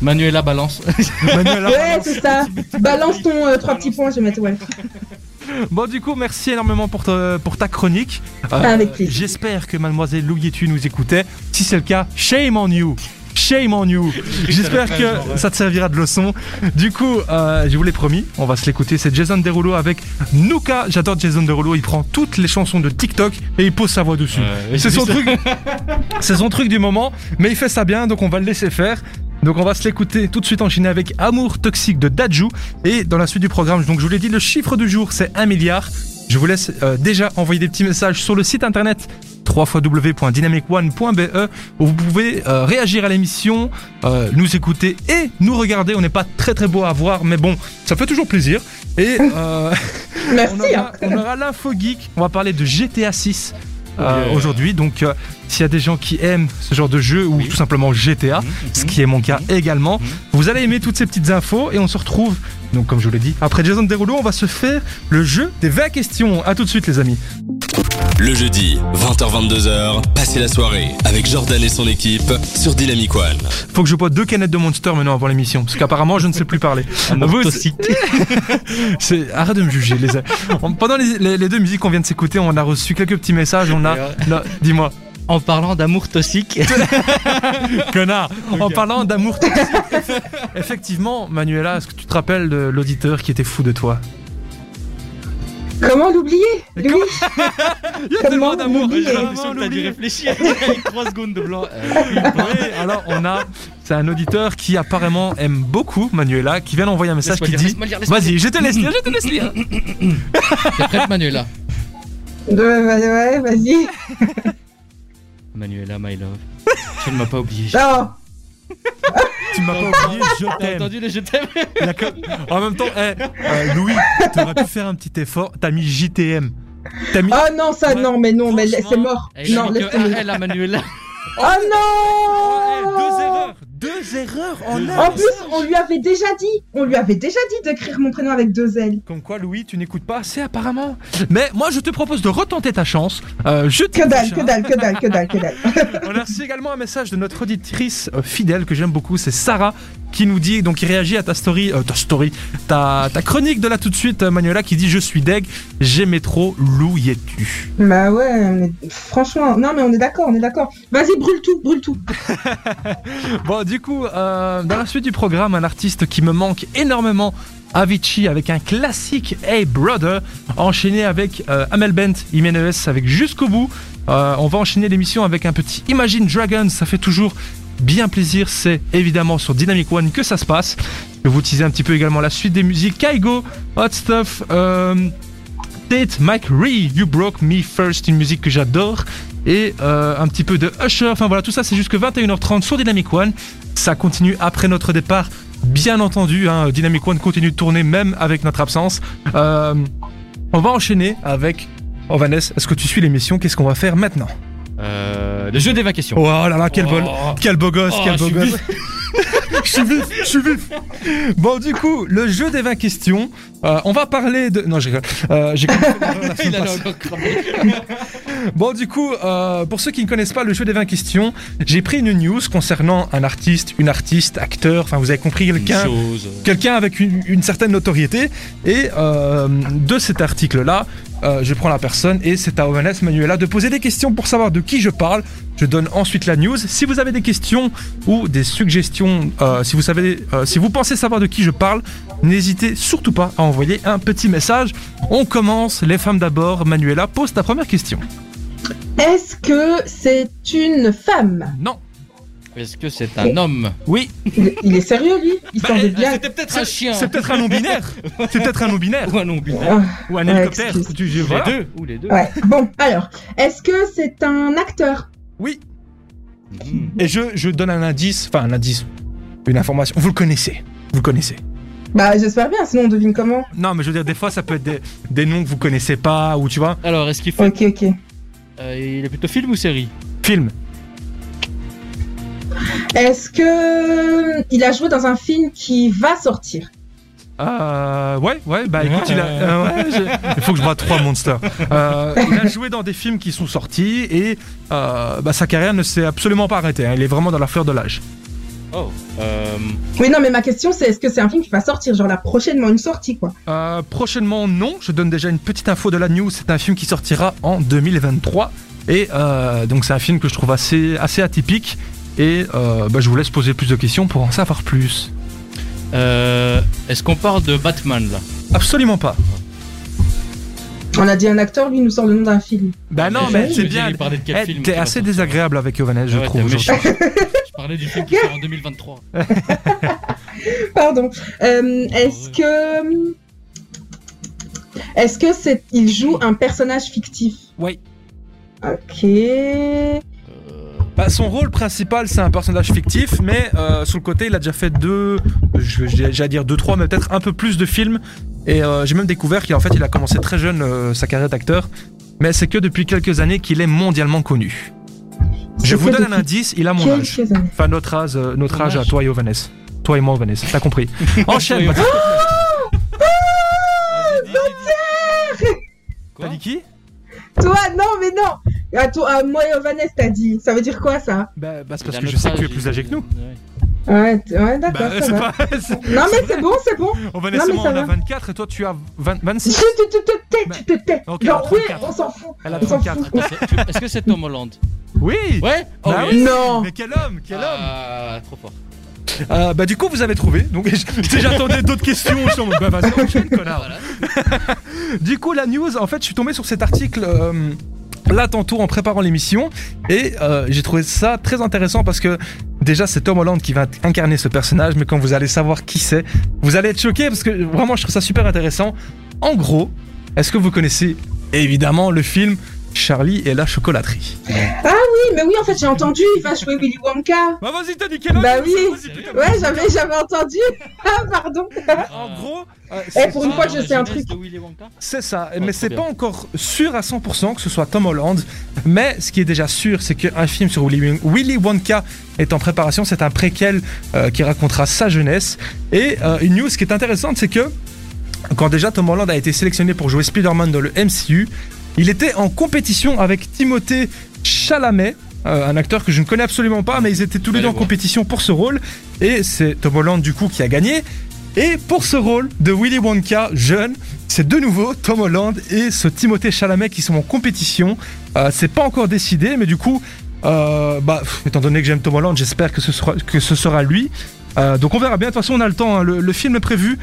Manuela Balance. Manuela ouais, Balance. c'est ça. Balance ton euh, trois petits points, je vais mettre, ouais. Bon, du coup, merci énormément pour ta, pour ta chronique. Euh, Avec plaisir. J'espère que mademoiselle Louis-tu nous écoutait. Si c'est le cas, shame on you. Shame on you. J'espère que ça te servira de leçon. Du coup, euh, je vous l'ai promis, on va se l'écouter. C'est Jason Derulo avec Nuka. J'adore Jason Derulo. Il prend toutes les chansons de TikTok et il pose sa voix dessus. C'est son ça. truc. C'est son truc du moment, mais il fait ça bien, donc on va le laisser faire. Donc on va se l'écouter tout de suite enchaîner avec Amour toxique de Daju. Et dans la suite du programme, donc je vous l'ai dit, le chiffre du jour c'est 1 milliard. Je vous laisse euh, déjà envoyer des petits messages sur le site internet www.dynamicone.be où vous pouvez euh, réagir à l'émission, euh, nous écouter et nous regarder. On n'est pas très très beau à voir, mais bon, ça fait toujours plaisir. Et on Merci. hein. aura, on aura l'info geek. On va parler de GTA 6 euh, Yeah. aujourd'hui. Donc, euh, s'il y a des gens qui aiment ce genre de jeu ou Oui. tout simplement GTA, ce qui est mon cas également, vous allez aimer toutes ces petites infos et on se retrouve. Donc, comme je vous l'ai dit, après Jason Derulo, on va se faire le jeu des 20 questions. À tout de suite, les amis. Le jeudi, 20h-22h, passez la soirée avec Jordan et son équipe sur Dynamic One. Faut que je bois deux canettes de Monster maintenant avant l'émission, parce qu'apparemment, je ne sais plus parler. Vous- c'est- Arrête de me juger. Les... Pendant les, les- les deux musiques qu'on vient de s'écouter, on a reçu quelques petits messages. On a. Dis-moi. En parlant d'amour toxique. Connard En parlant d'amour toxique. Effectivement, Manuela, est-ce que tu te rappelles de l'auditeur qui était fou de toi? Comment l'oublier Lui Il y a Comment tellement d'amour l'oublier Comment l'impression que t'as dû réfléchir avec 3 secondes de blanc. Euh, Oui, alors on a, c'est un auditeur qui apparemment aime beaucoup Manuela, qui vient d'envoyer un message qui lire, dit Vas-y, je te laisse lire, je te laisse lire. T'es prête Manuela Ouais, ouais, ouais, vas-y. Manuela, my love. Tu ne m'as pas oublié. Non Tu m'as pas oublié, je t'aime. entendu le je t'aime En même temps, eh, euh, Louis, t'aurais pu faire un petit effort. T'as mis JTM. T'as mis. Oh non, ça, Ouais, non, mais non, mais c'est mort. Elle a Non, mis laisse que tomber. elle a Manuela. Oh Eh, non deux erreurs Deux erreurs en Deux un En plus, on lui avait déjà dit, on lui avait déjà dit d'écrire mon prénom avec deux L. Comme quoi, Louis, tu n'écoutes pas assez apparemment. Mais moi, je te propose de retenter ta chance. Euh, je Que dalle, que dalle, que dalle, que dalle, que dalle. On a reçu également un message de notre auditrice euh, fidèle que j'aime beaucoup, c'est Sarah qui nous dit, donc qui réagit à ta story, euh, ta story, ta, ta chronique de là tout de suite, Manuela, qui dit Je suis deg, j'aimais trop Lou Yetu. Bah ouais, on est- franchement, non mais on est d'accord, on est d'accord. Vas-y, brûle tout, brûle tout. Bon, du coup, euh, dans la suite du programme, un artiste qui me manque énormément. Avicii avec un classique Hey Brother, enchaîné avec euh, Amel Bent, Jimenez avec Jusqu'au bout. Euh, on va enchaîner l'émission avec un petit Imagine Dragons, ça fait toujours bien plaisir, c'est évidemment sur Dynamic One que ça se passe. Je vais vous teaser un petit peu également la suite des musiques. Kaigo, Hot Stuff, Tate, Mike Ree, You Broke Me First, une musique que j'adore. Et euh, un petit peu de Usher. Enfin voilà, tout ça c'est jusque 21h30 sur Dynamic One. Ça continue après notre départ. Bien entendu, hein, Dynamic One continue de tourner même avec notre absence. Euh, on va enchaîner avec... Oh Vanessa, est-ce que tu suis l'émission? Qu'est-ce qu'on va faire maintenant? Euh, le jeu des 20 questions. Oh là là, quel, bol, Oh. quel beau gosse, Oh, quel beau gosse. je suis vif, je suis vif. Bon, du coup, le jeu des 20 questions. Euh, on va parler de. Non, j'ai euh, j'ai cramé. Bon, du coup, euh, pour ceux qui ne connaissent pas le jeu des 20 questions, j'ai pris une news concernant un artiste, une artiste, acteur, enfin, vous avez compris, quelqu'un. Quelqu'un avec une, une certaine notoriété. Et euh, de cet article-là, euh, je prends la personne et c'est à Ovanes Manuela de poser des questions pour savoir de qui je parle. Je donne ensuite la news. Si vous avez des questions ou des suggestions, euh, si vous savez, euh, si vous pensez savoir de qui je parle, n'hésitez surtout pas à envoyer un petit message. On commence. Les femmes d'abord. Manuela, pose ta première question. Est-ce que c'est une femme? Non. Est-ce que c'est un homme? Oui. il, il est sérieux lui? Il Bah, semble bien. C'était peut-être un chien. C'est peut-être un non-binaire. C'est peut-être un non-binaire. Ou un non binaire. Ah, Ou un Ouais, hélicoptère. excuse. Tu- Ou voilà. les deux. Ou les deux. ouais. Bon, alors, est-ce que c'est un acteur? Oui. Mhm. Et je, je donne un indice, enfin un indice, une information. Vous le connaissez. Vous le connaissez. Bah j'espère bien, sinon on devine comment. Non, mais je veux dire, des fois, ça peut être des, des noms que vous connaissez pas, ou tu vois. Alors, est-ce qu'il fait. Ok, ok. Euh, il est plutôt film ou série? Film. Est-ce que il a joué dans un film qui va sortir? Euh, ouais, ouais, bah écoute, il a, euh, ouais, il faut que je vois trois monsters. Euh, il a joué dans des films qui sont sortis et euh, bah, sa carrière ne s'est absolument pas arrêtée. hein. Il est vraiment dans la fleur de l'âge. Oh. Euh, Oui, non, mais ma question c'est est-ce que c'est un film qui va sortir, genre là prochainement une sortie quoi? Euh, prochainement, non. Je donne déjà une petite info de la news. C'est un film qui sortira en 2023. Et euh, donc, c'est un film que je trouve assez, assez atypique. Et euh, bah, je vous laisse poser plus de questions pour en savoir plus. euh, Est-ce qu'on parle de Batman là? Absolument pas. On a dit un acteur, lui il nous sort le nom d'un film. Bah non, mais c'est bien. il parlait de quel Eh, film T'es qui va assez désagréable avec Yovanès, je Ouais, trouve. parlais du film qui sort en 2023. Pardon. Euh, est-ce que est-ce que c'est il joue un personnage fictif? Oui. Ok. Euh, Bah, son rôle principal, c'est un personnage fictif, mais euh, sur le côté, il a déjà fait deux, j'allais dire deux, trois, mais peut-être un peu plus de films. Et euh, j'ai même découvert qu'en fait, il a commencé très jeune euh, sa carrière d'acteur, mais c'est que depuis quelques années qu'il est mondialement connu. Je vous donne un indice, il a mon âge. Enfin, notre âge, euh, notre âge à toi et Vanessa. Toi et moi, Vanessa. T'as compris. Enchaîne. Dis, dis. Quoi T'as dit qui? Toi, non, mais non. À toi, à moi et Vanessa, t'as dit. Ça veut dire quoi ça? Bah, bah, c'est parce que je sais que tu es plus âgé que nous. Ouais. Ouais, d'accord. Bah, ça va. pas. Non, mais c'est bon, c'est bon. On Vanessa, Non, mais moi, ça on a va. 24 et toi, tu as 20 Tu 26. te, tu te tais, tu te tais. Ok, Genre, oui, 34. on s'en fout. Elle a On s'en 34. fout. C'est- tu- Est-ce que c'est Tom Holland? Oui Ouais Oh Bah oui. Non. Mais quel homme Quel homme Ah, trop fort. Euh, bah du coup vous avez trouvé. Donc j'attendais d'autres questions, je suis bah vas-y enchaîne connard. du coup la news, en fait je suis tombé sur cet article euh, là tantôt en préparant l'émission et euh, j'ai trouvé ça très intéressant parce que déjà c'est Tom Holland qui va incarner ce personnage, mais quand vous allez savoir qui c'est, vous allez être choqué parce que vraiment je trouve ça super intéressant. En gros, est-ce que vous connaissez évidemment le film Charlie et la chocolaterie Oui, mais oui, en fait, j'ai entendu, il va jouer Willy Wonka. Bah vas-y t'as dit quel Bah oui. Ouais, j'avais, j'avais entendu. Ah, pardon. En gros, euh, Eh, c'est pour une fois, je sais un truc. C'est ça, Oh, mais c'est pas encore sûr à 100% que ce soit Tom Holland. Mais ce qui est déjà sûr, c'est qu'un film sur Willy, Willy Wonka est en préparation. C'est un préquel euh, qui racontera sa jeunesse. Et euh, une news qui est intéressante, c'est que quand déjà Tom Holland a été sélectionné pour jouer Spider-Man dans le MCU, il était en compétition avec Timothée Chalamet. euh, un acteur que je ne connais absolument pas, mais ils étaient tous les deux en voir. compétition pour ce rôle. Et c'est Tom Holland, du coup, qui a gagné. Et pour ce rôle de Willy Wonka jeune, c'est de nouveau Tom Holland et ce Timothée Chalamet qui sont en compétition. Euh, c'est pas encore décidé, mais du coup, euh, bah, pff, étant donné que j'aime Tom Holland, j'espère que ce sera, que ce sera lui. Euh, donc on verra bien. De toute façon, on a le temps. hein. Le, le film est prévu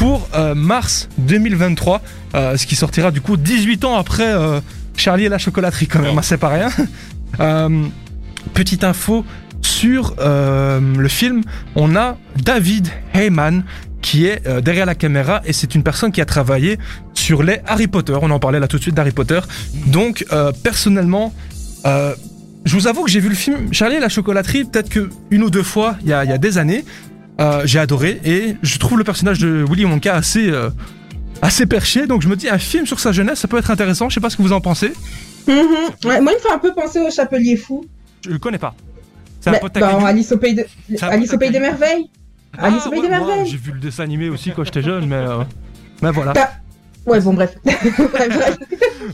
pour euh, mars 2023, euh, ce qui sortira du coup 18 ans après euh, Charlie et la chocolaterie quand même. Oh. hein, c'est pas rien. Petite info sur le film, on a David Heyman qui est derrière la caméra et c'est une personne qui a travaillé sur les Harry Potter. On en parlait là tout de suite d'Harry Potter. Donc personnellement, je vous avoue que j'ai vu le film Charlie et la chocolaterie peut-être que une ou deux fois il y a, il y a des années. Euh, j'ai adoré et je trouve le personnage de Willy Wonka assez euh, assez perché. Donc je me dis un film sur sa jeunesse, ça peut être intéressant. Je sais pas ce que vous en pensez. Mhm. Ouais, moi, il me fait un peu penser au Chapelier Fou. Je le connais pas. C'est un Bah, pote bah, taquin. Alice au pays de, Alice au pays des merveilles. Alice au pays ouais, des merveilles. J'ai vu le dessin animé aussi quand j'étais jeune, mais, euh, mais voilà. Ouais, bon, bref. bref, bref.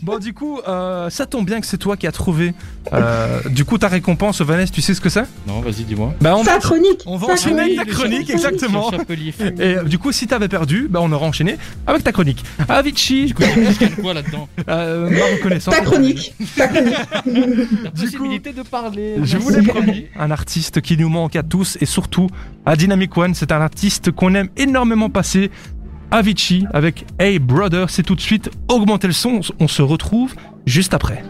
Bon, du coup, euh, ça tombe bien que c'est toi qui as trouvé. euh, du coup, ta récompense, Vanessa, tu sais ce que c'est? Non, vas-y, dis-moi. Bah, on va, chronique. on va enchaîner avec chronique. ta chronique, exactement. Et euh, du coup, si t'avais perdu, bah, on aura enchaîné avec ta chronique. Avicii, Je quoi là-dedans? Euh, ma reconnaissance. Ta chronique. Ta chronique. La Du possibilité de parler. Je vous l'ai promis, un artiste qui nous manque à tous et surtout à Dynamic One, c'est un artiste qu'on aime énormément passer. Avicii avec Hey Brother, c'est tout de suite augmenter le son, on se retrouve juste après.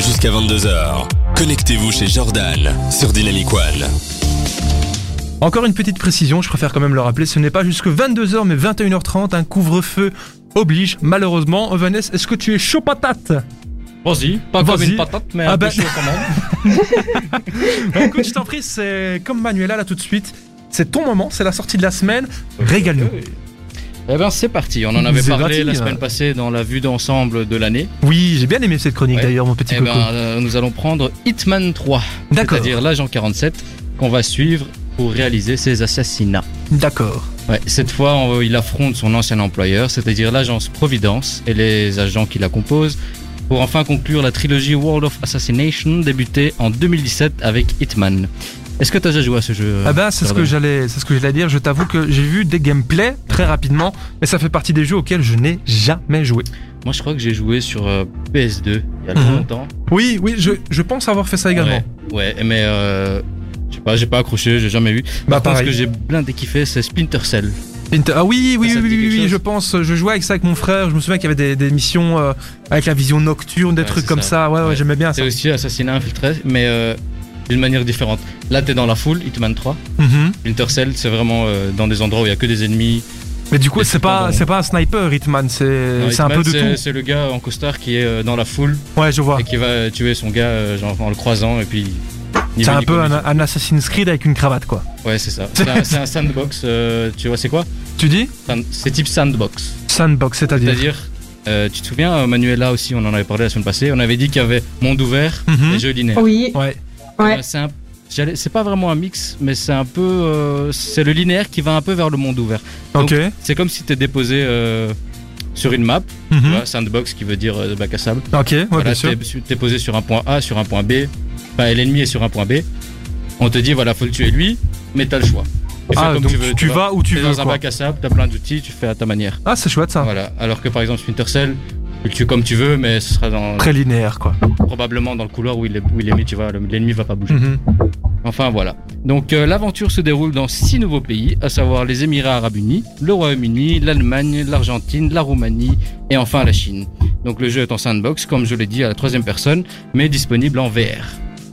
Jusqu'à 22h, connectez-vous chez Jordan sur Dynamic One. Encore une petite précision, je préfère quand même le rappeler, ce n'est pas jusque 22h mais 21h30, un couvre-feu oblige malheureusement. Vanessa, est-ce que tu es chaud patate? Vas-y, pas comme une patate, mais Ah un bah- peu chaud quand même. Bah, Écoute, je t'en prie, c'est comme Manuela là tout de suite. C'est ton moment, c'est la sortie de la semaine. Régale-nous. Eh ben c'est parti, on en avait parlé parti, la hein. semaine passée dans la vue d'ensemble de l'année. Oui, j'ai bien aimé cette chronique Ouais. d'ailleurs, mon petit Eh coco. ben euh, nous allons prendre Hitman 3, D'accord. c'est-à-dire l'agent 47 qu'on va suivre pour réaliser ses assassinats. D'accord. Ouais, cette fois, on- il affronte son ancien employeur, c'est-à-dire l'agence Providence et les agents qui la composent, pour enfin conclure la trilogie World of Assassination débutée en 2017 avec Hitman. Est-ce que tu as déjà joué à ce jeu Ah ben, c'est ce que j'allais, c'est ce que j'allais dire. Je t'avoue que j'ai vu des gameplays très rapidement, mais ça fait partie des jeux auxquels je n'ai jamais joué. Moi, je crois que j'ai joué sur euh, PS2 il y a Mhm. longtemps. Oui, oui, je, je pense avoir fait ça également. Ouais, ouais, mais euh, je sais pas, j'ai pas accroché, j'ai jamais vu. Bah Par contre, ce pareil. que j'ai blindé kiffé, c'est Splinter Cell. Ah oui, oui, oui, oui, oui, je pense. Je jouais avec ça avec mon frère. Je me souviens qu'il y avait des, missions euh, avec la vision nocturne, des trucs comme ça. ouais, Ouais. j'aimais bien ça. C'est aussi Assassinat infiltré, mais euh, d'une manière différente. Là, t'es dans la foule, Hitman 3. Mhm. Splinter Cell, c'est vraiment euh, dans des endroits où il y a que des ennemis. Mais du coup, c'est pas, c'est pas un sniper, Hitman. C'est, un peu de c'est- tout. C'est le gars en costard qui est euh, dans la foule Ouais, je vois. et qui va tuer son gars euh, genre, en le croisant et puis. C'est un peu un, un Assassin's Creed avec une cravate, quoi. Ouais, c'est ça. C'est un, sandbox. euh, tu vois, c'est quoi Tu dis C'est type sandbox. Sandbox, c'est-à-dire. C'est-à-dire, euh, tu te souviens, Manuela aussi, on en avait parlé la semaine passée, on avait dit qu'il y avait monde ouvert Mhm. et jeu linéaire. Oui, Ouais. Ouais. Euh, c'est un- j'allais- c'est pas vraiment un mix, mais c'est un peu. euh, c'est le linéaire qui va un peu vers le monde ouvert. Donc, Ok. C'est comme si tu es déposé euh, sur une map, tu Mhm. vois, sandbox qui veut dire euh, bac à sable. Ok, ouais, voilà, bien sûr. tu es posé sur un point A, sur un point B, enfin, et l'ennemi est sur un point B. On te dit, voilà, faut le tuer lui, mais t'as le choix. Tu fais Ah, comme donc tu veux. tu vas où tu T'es veux, dans un bac à sable, t'as plein d'outils, tu fais à ta manière. Ah, c'est chouette ça. Voilà. Alors que par exemple Splinter Cell, tu comme tu veux, mais ce sera dans, Très linéaire, quoi. probablement dans le couloir où il est, où il est mis, tu vois, le- l'ennemi va pas bouger. Mhm. Enfin voilà. Donc euh, l'aventure se déroule dans six nouveaux pays, à savoir les Émirats Arabes Unis, le Royaume-Uni, l'Allemagne, l'Argentine, la Roumanie et enfin la Chine. Donc le jeu est en sandbox, comme je l'ai dit, à la troisième personne, mais disponible en VR.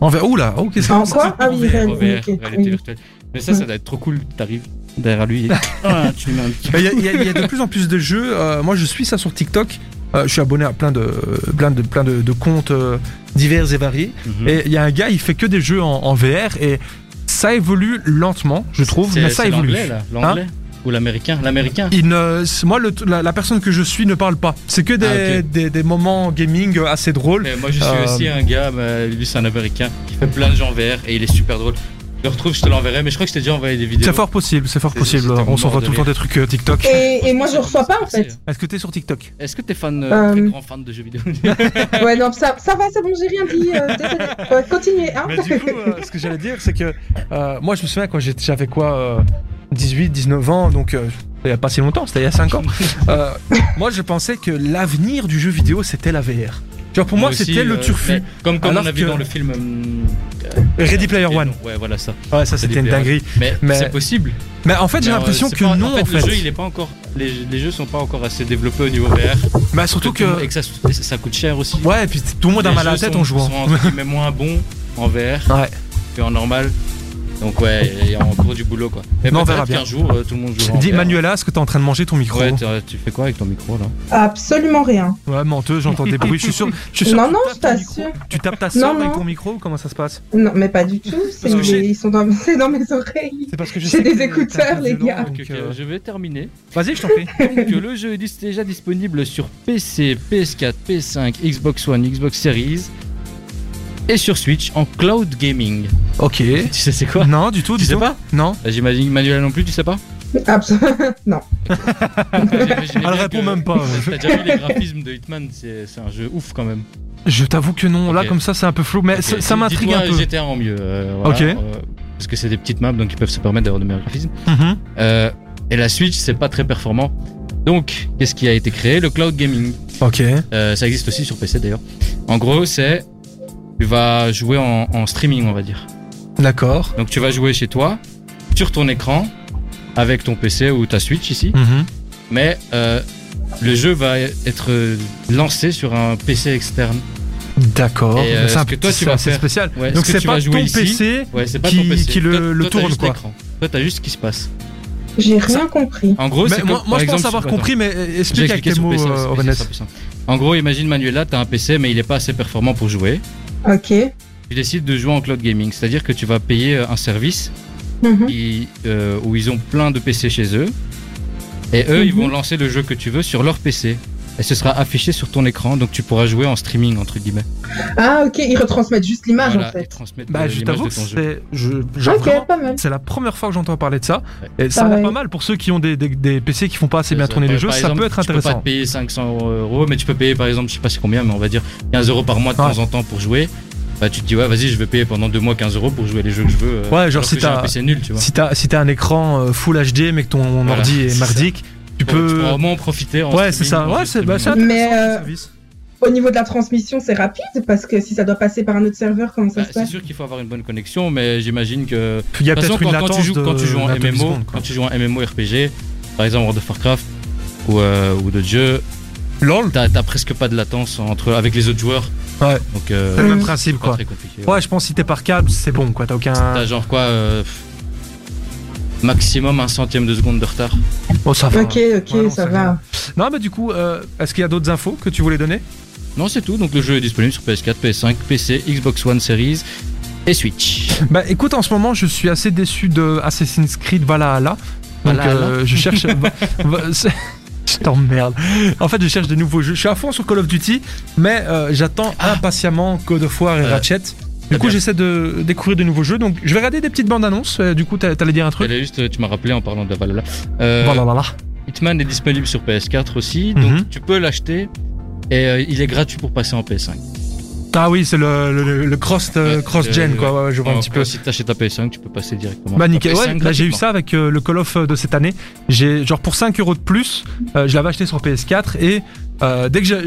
En VR. Oula, oh, qu'est-ce que En c'est quoi Ah oui, En VR. VR, réalité virtuelle. Mais ça, ça doit être trop cool. T'arrives derrière lui et Ah, tu Il y, y a- il y a de plus en plus de jeux. euh, moi, je suis ça sur TikTok. Euh, je suis abonné à plein de, plein de, plein de, de comptes euh, divers et variés. Mhm. Et il y a un gars, il fait que des jeux en, en VR et ça évolue lentement, je trouve, mais ça évolue. Hein l'anglais, là L'anglais Ou l'américain? L'américain moi, le- la, la personne que je suis ne parle pas. C'est que des, Ah, des, des moments gaming assez drôles. Mais moi je suis Euh, aussi un gars, bah, lui c'est un américain qui fait plein de gens VR et il est super drôle. Je le retrouve, je te l'enverrai, mais je crois que je t'ai déjà envoyé des vidéos. C'est fort possible, c'est fort possible. On s'envoie tout le temps des trucs euh, TikTok. Et, et moi, je reçois pas, en fait. Est-ce que t'es sur TikTok Est-ce que t'es fan, euh, Euh, très grand fan de jeux vidéo? Ouais, non, ça, ça va, c'est bon, j'ai rien dit. euh, désolé. Ouais, continuez, hein. Mais du coup, euh, ce que j'allais dire, c'est que euh, moi, je me souviens quand j'étais- j'avais quoi, euh, 18, 19 ans, donc euh, il n'y a pas si longtemps, c'était il y a 5 ans. Euh, moi, je pensais que l'avenir du jeu vidéo, c'était la VR. Genre, pour moi, c'était le euh, turfu. mais Comme, on a vu dans le film. hum, Ready Player One. Ouais, voilà ça. Ouais, ça, c'était une dinguerie. Mais, Mais- c'est possible. Mais en fait, j'ai Mais, euh, l'impression que pas- non, en fait. Le jeu, il est pas encore. Les, les jeux sont pas encore assez développés au niveau VR. Bah, surtout que. Et que ça, ça coûte cher aussi. Ouais, et puis tout le monde a mal à la tête sont- en jouant. sont guillemets moins bon en VR Ouais. qu'en normal. Donc ouais, il y a encore du boulot quoi. Mais Non, on peut-être verra bien. qu'un jour euh, tout le monde jouera en Dis. Manuela, est-ce que t'es en train de manger ton micro Ouais, tu fais quoi avec ton micro là Absolument rien. Ouais, menteuse, j'entends des bruits. Je suis sûr. Je suis sûr Non, non, tapes je t'assure. Tu tapes ta Non, soeur avec non. ton micro ou comment ça se passe Non, mais pas du tout. J'ai- ils sont dans, c'est dans mes oreilles. C'est parce que je J'ai sais des un écouteurs, les gars. donc, Ok, ok, euh, Je vais terminer. Vas-y, je t'en prie. Donc euh, le jeu est déjà disponible sur PC, PS4, PS5, Xbox One, Xbox Series et sur Switch en cloud gaming. ok. Tu sais c'est quoi Non, du tout, Tu du sais tout. pas Non. Bah, J'imagine Manuela non plus, tu sais pas Absolument. non. Elle répond que- même pas. T'as déjà vu les graphismes de Hitman C'est un jeu ouf quand même. Je t'avoue que non. Là, comme ça, c'est un peu flou, mais ça, m'intrigue un peu. GTA en mieux. euh, voilà, Ok. euh, parce que c'est des petites maps donc ils peuvent se permettre d'avoir de meilleurs graphismes. Mhm. Euh, et la Switch, c'est pas très performant. Donc, qu'est-ce qui a été créé? Le cloud gaming. Ok. Euh, ça existe aussi sur PC d'ailleurs. En gros, c'est tu vas jouer en, en streaming, on va dire. D'accord. Donc, tu vas jouer chez toi, sur ton écran, avec ton PC ou ta Switch ici. Mhm. Mais euh, le jeu va être lancé sur un PC externe. D'accord. Et, euh, c'est un ce que toi, tu vas faire- spécial. Ouais, Donc c'est pas ton ici, PC. Ouais, c'est pas qui- ton PC. qui le- Toi- le toi, t'as tourne, juste quoi. Toi, t'as juste ce qui se passe. J'ai rien compris. En gros, moi, comme- moi, par je pense avoir compris, mais vais explique avec tes mots, PC, euh, PC. En gros, imagine Manuela, t'as un PC, mais il est pas assez performant pour jouer. Ok. Tu décides de jouer en cloud gaming, c'est-à-dire que tu vas payer euh, un service Mhm. qui, euh, où ils ont plein de PC chez eux. Et eux, ils Mhm. vont lancer le jeu que tu veux sur leur PC. Et ce sera affiché sur ton écran, donc tu pourras jouer en streaming, entre guillemets. Ah, ok, ils retransmettent juste l'image Voilà, en ils fait. transmettent Bah, je t'avoue de que ton jeu. c'est. Je, genre Ok, vraiment, pas mal. c'est la première fois que j'entends parler de ça. Ouais. Et ça a l'air Pareil. pas mal pour ceux qui ont des, des, des PC qui font pas assez bien tourner les jeux. Ça exemple, peut être Tu peux pas intéressant. te payer 500 euros, mais tu peux payer par exemple, je sais pas c'est combien, mais on va dire 15 euros par mois de temps en temps pour jouer. Bah, tu te dis, ouais, vas-y, je vais payer pendant deux mois 15 euros pour jouer les jeux que je veux. euh, Ouais, genre si t'as- PC nul, tu vois. Si t'as si t'as un écran euh, Full HD mais que ton Voilà, ordi est ça. Tu peux. tu moins en profiter. En Ouais, c'est ça. Ouais, c'est bah, c'est. Mais, euh. Au niveau de la transmission, c'est rapide parce que si ça doit passer par un autre serveur, comment ça Bah, se c'est passe sûr qu'il faut avoir une bonne connexion, mais j'imagine que. Il y a De peut-être une quand, quand latence tu joues, de quand tu joues en 28 MMO, quoi. quand tu joues en MMO RPG, par exemple World of Warcraft ou, euh, ou d'autres jeux, LOL, t'as presque pas de latence entre avec les autres joueurs. Ouais. Donc euh, c'est le même Mm. principe c'est quoi. très compliqué. Ouais, je pense que si t'es par câble, c'est bon quoi. T'as aucun. T'as genre quoi euh, Maximum un centième de seconde de retard. Oh, ça va. Ok, ok, Ouais, non, ça va. Non, mais du coup, euh, est-ce qu'il y a d'autres infos que tu voulais donner? Non, c'est tout. Donc le jeu est disponible sur PS4, PS5, PC, Xbox One Series et Switch. Bah écoute, en ce moment, je suis assez déçu de Assassin's Creed Valhalla. Donc Valhalla euh, je cherche. je t'emmerde. En fait, je cherche de nouveaux jeux. Je suis à fond sur Call of Duty, mais euh, j'attends impatiemment God of War et Euh, Ratchet. Du coup, j'essaie de découvrir de nouveaux jeux. Donc, je vais regarder des petites bandes annonces. Euh, Du coup, t'a- t'allais dire un truc juste, tu m'as rappelé en parlant de Valhalla. Euh, Valhalla. Hitman est disponible sur PS4 aussi, donc Mhm. tu peux l'acheter et euh, il est gratuit pour passer en PS5. Ah oui, c'est le, le, le cross, euh, cross gen euh, quoi. Ouais, je vois un Donc, petit peu. euh, Si t'achètes ta PS5, tu peux passer directement. Bah nickel, PS5 ouais, là j'ai eu ça avec euh, le Call of de cette année. J'ai genre pour 5 euros de plus, euh, je l'avais acheté sur PS4 et euh, dès que j'ai-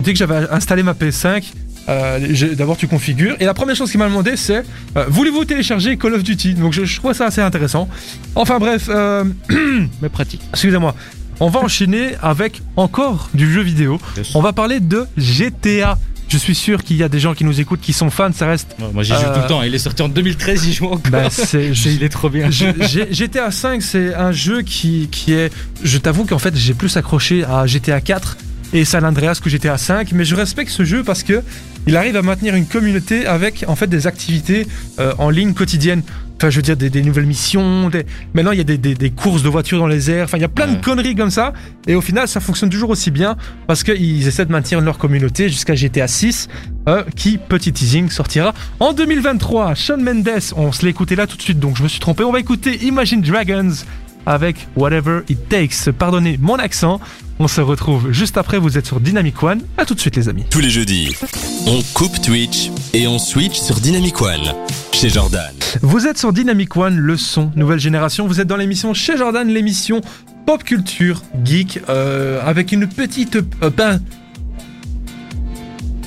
dès que j'avais installé ma PS5, euh, d'abord tu configures et la première chose qu'il m'a demandé c'est euh, voulez-vous télécharger Call of Duty? Donc je, je trouve ça assez intéressant. Enfin bref, euh, Mais pratique. excusez-moi. On va enchaîner avec encore du jeu vidéo. On va parler de GTA. Je suis sûr qu'il y a des gens qui nous écoutent qui sont fans, ça reste. Ouais, Moi j'y joue Euh, tout le temps. Il est sorti en 2013, j'y joue encore. Bah, il est trop bien. GTA 5, c'est un jeu qui, qui est. Je t'avoue qu'en fait, j'ai plus accroché à GTA 4 et San Andreas que GTA 5, mais je respecte ce jeu parce que il arrive à maintenir une communauté avec en fait des activités euh, en ligne quotidiennes. Enfin, je veux dire, des, des nouvelles missions. Des... Maintenant, il y a des, courses de voitures dans les airs. Enfin, il y a plein de conneries comme ça. Et au final, ça fonctionne toujours aussi bien parce qu'ils essaient de maintenir leur communauté jusqu'à GTA 6, euh, qui, petit teasing, sortira en 2023. Sean Mendes, on se l'a écouté là tout de suite, donc je me suis trompé. On va écouter Imagine Dragons avec Whatever It Takes. Pardonnez mon accent. On se retrouve juste après. Vous êtes sur Dynamic One. À tout de suite, les amis. Tous les jeudis, on coupe Twitch et on switch sur Dynamic One chez Jordan. Vous êtes sur Dynamic One, le son, nouvelle génération. Vous êtes dans l'émission chez Jordan, l'émission pop culture geek, euh, avec une petite. Euh, ben...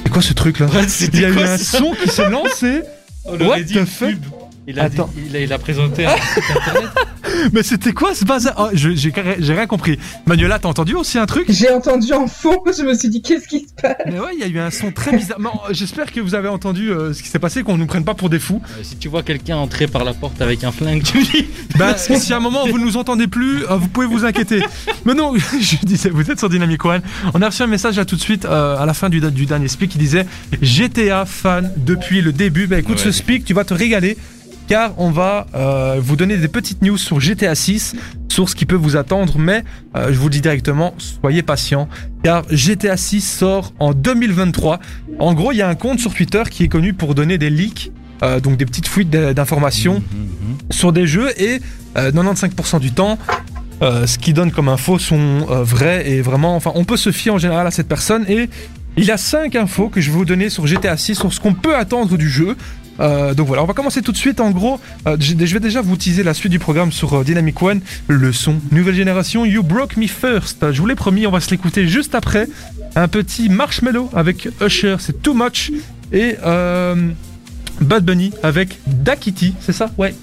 C'est quoi ce truc là Il y a eu un son qui s'est lancé. On What the fuck? pub. Il a, dit- Attends. il, a, il a présenté un site internet. Mais c'était quoi ce bazar? Oh, je- J'ai rien compris. Manuela, t'as entendu aussi un truc? J'ai entendu en fond, je me suis dit qu'est-ce qui se passe? Mais ouais, il y a eu un son très bizarre. Non, J'espère que vous avez entendu euh, ce qui s'est passé, qu'on nous prenne pas pour des fous. Euh, si tu vois quelqu'un entrer par la porte avec un flingue, tu dis. Bah, si à un moment vous ne nous entendez plus, euh, vous pouvez vous inquiéter. Mais non, je disais, vous êtes sur Dynamic One. On a reçu un message là tout de suite euh, à la fin du, du dernier speak qui disait GTA fan depuis le début. Bah écoute, Ouais. ce speak, tu vas te régaler. Car on va euh, vous donner des petites news sur GTA 6, sur ce qui peut vous attendre, mais euh, je vous le dis directement, soyez patients, car GTA 6 sort en 2023. En gros, il y a un compte sur Twitter qui est connu pour donner des leaks, euh, donc des petites fuites d'informations sur des jeux et euh, 95% du temps ce qui donne comme infos sont vraies et vraiment enfin on peut se fier en général à cette personne. Et il y a 5 infos que je vais vous donner sur GTA 6 sur ce qu'on peut attendre du jeu Euh, donc voilà, on va commencer tout de suite. En gros, euh, je vais déjà vous teaser la suite du programme sur euh, Dynamic One. Le son, nouvelle génération, You Broke Me First. Je vous l'ai promis, on va se l'écouter juste après. Un petit marshmallow avec Usher, c'est Too Much. Et Bad Bunny avec Dakiti, c'est ça? Ouais.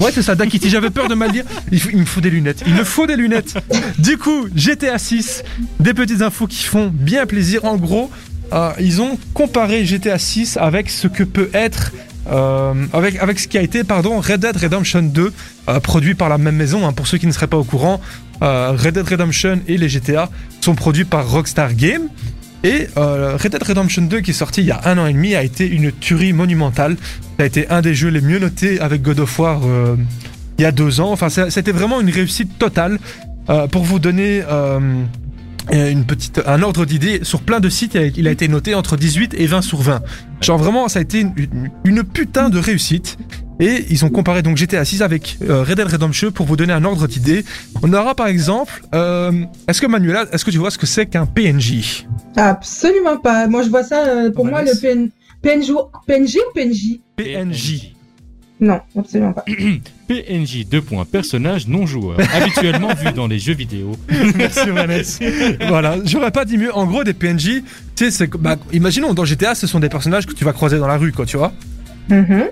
Ouais, c'est ça, Dakiti. J'avais peur de mal dire. Il, me faut des lunettes. Il me faut des lunettes. Du coup, GTA 6, des petites infos qui font bien plaisir. En gros, ils ont comparé GTA 6 avec ce que peut être. Euh, avec, avec ce qui a été pardon, Red Dead Redemption 2, euh, produit par la même maison. hein, pour ceux qui ne seraient pas au courant, euh, Red Dead Redemption et les GTA sont produits par Rockstar Games. Et Red Dead Redemption 2 qui est sorti il y a un an et demi a été une tuerie monumentale. Ça a été un des jeux les mieux notés avec God of War il y a deux ans. Enfin, c'était vraiment une réussite totale. pour vous donner une petite, un ordre d'idée, sur plein de sites, il a- il a été noté entre 18 et 20 sur 20. Genre vraiment, ça a été une, une- une putain de réussite. Et ils ont comparé donc GTA 6 avec euh, Red Dead Redemption pour vous donner un ordre d'idée. On aura par exemple, euh, est-ce que Manuela, est-ce que tu vois ce que c'est qu'un PNJ Absolument pas. Moi, je vois ça, euh, pour On moi, le PN... PNJ, PNJ ou PNJ PNJ. Non, absolument pas. PNJ, deux points, personnage non joueur, habituellement vu dans les jeux vidéo. Merci Vanessa. voilà, j'aurais pas dit mieux. En gros, des PNJ, tu sais, bah, imaginons dans GTA, ce sont des personnages que tu vas croiser dans la rue, quoi, tu vois. Mhm.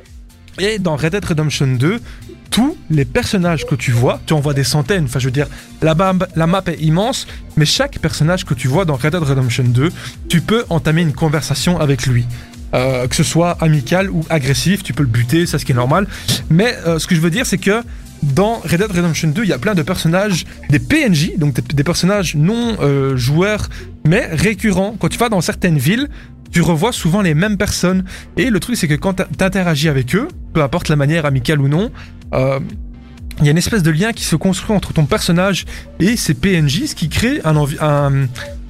Et dans Red Dead Redemption 2, tous les personnages que tu vois, tu en vois des centaines. Enfin, je veux dire, la, map- la map est immense, mais chaque personnage que tu vois dans Red Dead Redemption 2, tu peux entamer une conversation avec lui. Euh, que ce soit amical ou agressif, tu peux le buter, ça ce qui est normal. Mais euh, ce que je veux dire, c'est que dans Red Dead Redemption 2, il y a plein de personnages, des PNJ, donc des, personnages non euh, joueurs, mais récurrents. Quand tu vas dans certaines villes, tu revois souvent les mêmes personnes. Et le truc, c'est que quand tu interagis avec eux, peu importe la manière, amicale ou non, il y a une espèce de lien qui se construit entre ton personnage et ces PNJ, ce qui crée un un-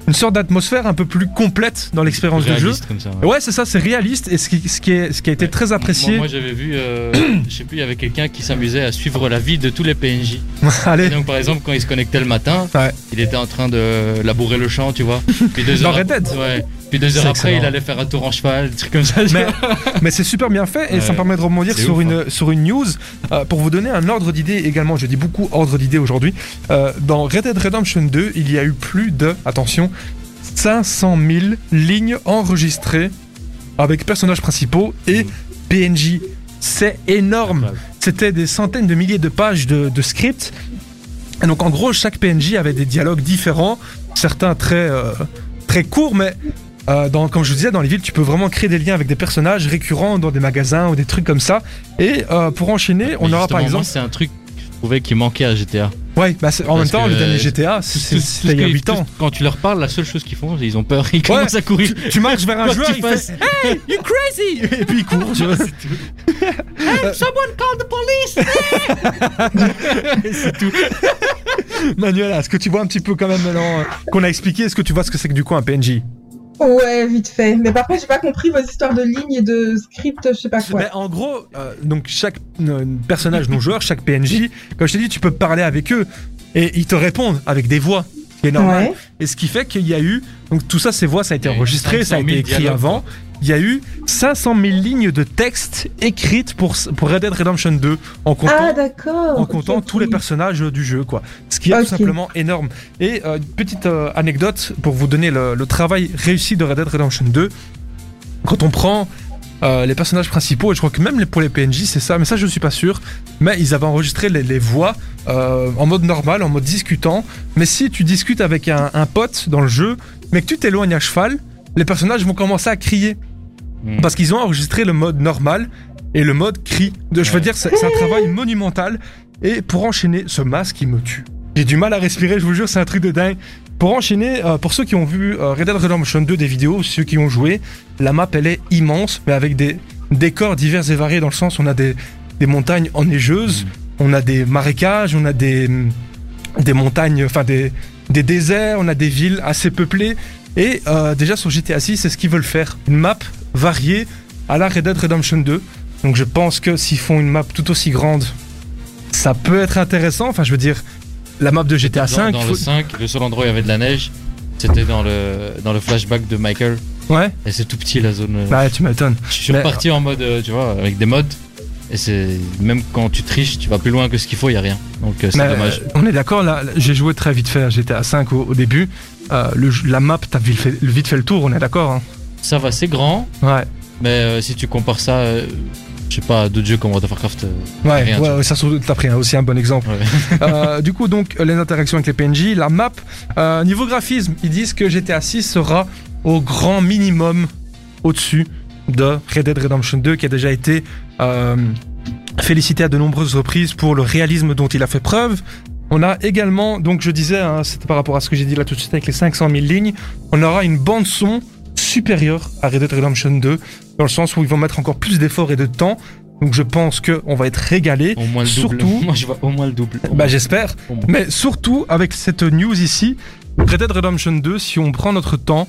une sorte d'atmosphère un peu plus complète dans l'expérience de jeu. Comme ça. ouais. Ouais, c'est ça, c'est réaliste et ce qui, ce qui, est, ce qui a été Ouais. très apprécié. Moi, moi, j'avais vu, euh, je sais plus, il y avait quelqu'un qui s'amusait à suivre la vie de tous les PNJ. Allez, Et donc, par exemple, quand il se connectait le matin, Ouais. il était en train de labourer le champ, tu vois. Puis deux Dans heures, Red Dead. Ouais. Puis deux heures après, excellent. il allait faire un tour en cheval, des trucs comme ça. Mais- c'est super bien fait et ça me permet de rebondir sur, ouf, une, sur une news euh, pour vous donner un ordre d'idée également. Je dis beaucoup ordre d'idée aujourd'hui. Euh, dans Red Dead Redemption 2, il y a eu plus de, attention, 500 000 lignes enregistrées avec personnages principaux et Mm. PNJ. C'est énorme. C'était des centaines de milliers de pages de, de script. Et donc en gros, chaque PNJ avait des dialogues différents, certains très, euh, très courts, mais euh, dans, comme je vous disais, dans les villes, tu peux vraiment créer des liens avec des personnages récurrents dans des magasins ou des trucs comme ça. Et euh, pour enchaîner, on Mais aura par exemple... C'est un truc que je trouvais qui manquait à GTA. Ouais, bah c'est- en même temps, le dernier euh, GTA, Tout- c'est- tout- c'est- tout c'était il y a que- 8 tout- ans. Quand tu leur parles, la seule chose qu'ils font, ils ont peur, ils commencent à courir. Tu marches vers un Quoi joueur, il fait Hey, you crazy Et puis il court. tu vois. Someone call the police c'est tout. Manuela, est-ce que tu vois un petit peu quand même maintenant euh, qu'on a expliqué Est-ce que tu vois ce que c'est que du coup un PNJ Ouais, vite fait. Mais par contre, j'ai pas compris vos histoires de lignes et de script, je sais pas quoi. En gros, euh, donc chaque euh, personnage non joueur, chaque PNJ, comme je t'ai dit, tu peux parler avec eux et ils te répondent avec des voix, ce qui est normal. Ouais. Et ce qui fait qu'il y a eu, donc tout ça, ces voix, ça a été enregistré, ça a 500 été 000 écrit dialogues, avant. Il y a eu 500 000 lignes de texte écrites pour, pour Red Dead Redemption 2 en comptant Ah, en comptant tous les personnages du jeu, quoi. Ce qui est tout simplement énorme. Et euh, petite euh, anecdote pour vous donner le, le travail réussi de Red Dead Redemption 2. Quand on prend euh, les personnages principaux, et je crois que même pour les PNJ, c'est ça, mais ça je suis pas sûr, mais ils avaient enregistré les, les voix euh, en mode normal, en mode discutant. Mais si tu discutes avec un, un pote dans le jeu, mais que tu t'éloignes à cheval, les personnages vont commencer à crier. Hmm. Parce qu'ils ont enregistré le mode normal et le mode cri. De, je veux Ouais. dire, c'est c'est un travail monumental. Et pour enchaîner, ce masque, il me tue. J'ai du mal à respirer, je vous jure, c'est un truc de dingue. Pour enchaîner, euh, pour ceux qui ont vu euh, Red Dead Redemption 2 des vidéos, ceux qui ont joué, la map elle est immense, mais avec des décors divers et variés dans le sens où on a des, des montagnes enneigeuses, on a des marécages, on a des, des montagnes, enfin des, des déserts, on a des villes assez peuplées. Et euh, déjà sur GTA 6, c'est ce qu'ils veulent faire. Une map variée à la Red Dead Redemption 2. Donc je pense que s'ils font une map tout aussi grande, ça peut être intéressant. Enfin, je veux dire, la map de GTA Dans, 5. dans faut- le 5, le seul endroit où il y avait de la neige, c'était dans le, dans le flashback de Michael. Ouais, Et c'est tout petit la zone. euh. bah, tu m'étonnes. je suis mais- reparti en mode, euh, tu vois, avec des mods. Et c'est même quand tu triches, tu vas plus loin que ce qu'il faut, il y a rien. Donc euh, c'est Mais, dommage. on est d'accord, là, j'ai joué très vite fait à GTA 5 au, au début. Euh, le la map, t'as vite fait, vite fait le tour, on est d'accord. hein. Ça va, c'est grand, Ouais, mais euh, si tu compares ça, euh, je sais pas, d'autres jeux comme World of Warcraft. euh, ouais, Rien, ouais, ça t'as pris hein, aussi un bon exemple. ouais. Euh, du coup, donc, les interactions avec les PNJ, la map. Niveau graphisme, ils disent que GTA 6 sera au grand minimum au-dessus de Red Dead Redemption 2, qui a déjà été félicité à de nombreuses reprises pour le réalisme dont il a fait preuve. On a également, donc je disais, hein, c'était par rapport à ce que j'ai dit là tout de suite avec les 500 000 lignes, on aura une bande son supérieure à Red Dead Redemption 2, dans le sens où ils vont mettre encore plus d'efforts et de temps Donc je pense qu'on va être régalé. Au moins le double. Surtout- Moi, je vois au moins le double. Bah j'espère. Mais surtout avec cette news ici, Red Dead Redemption 2, si on prend notre temps,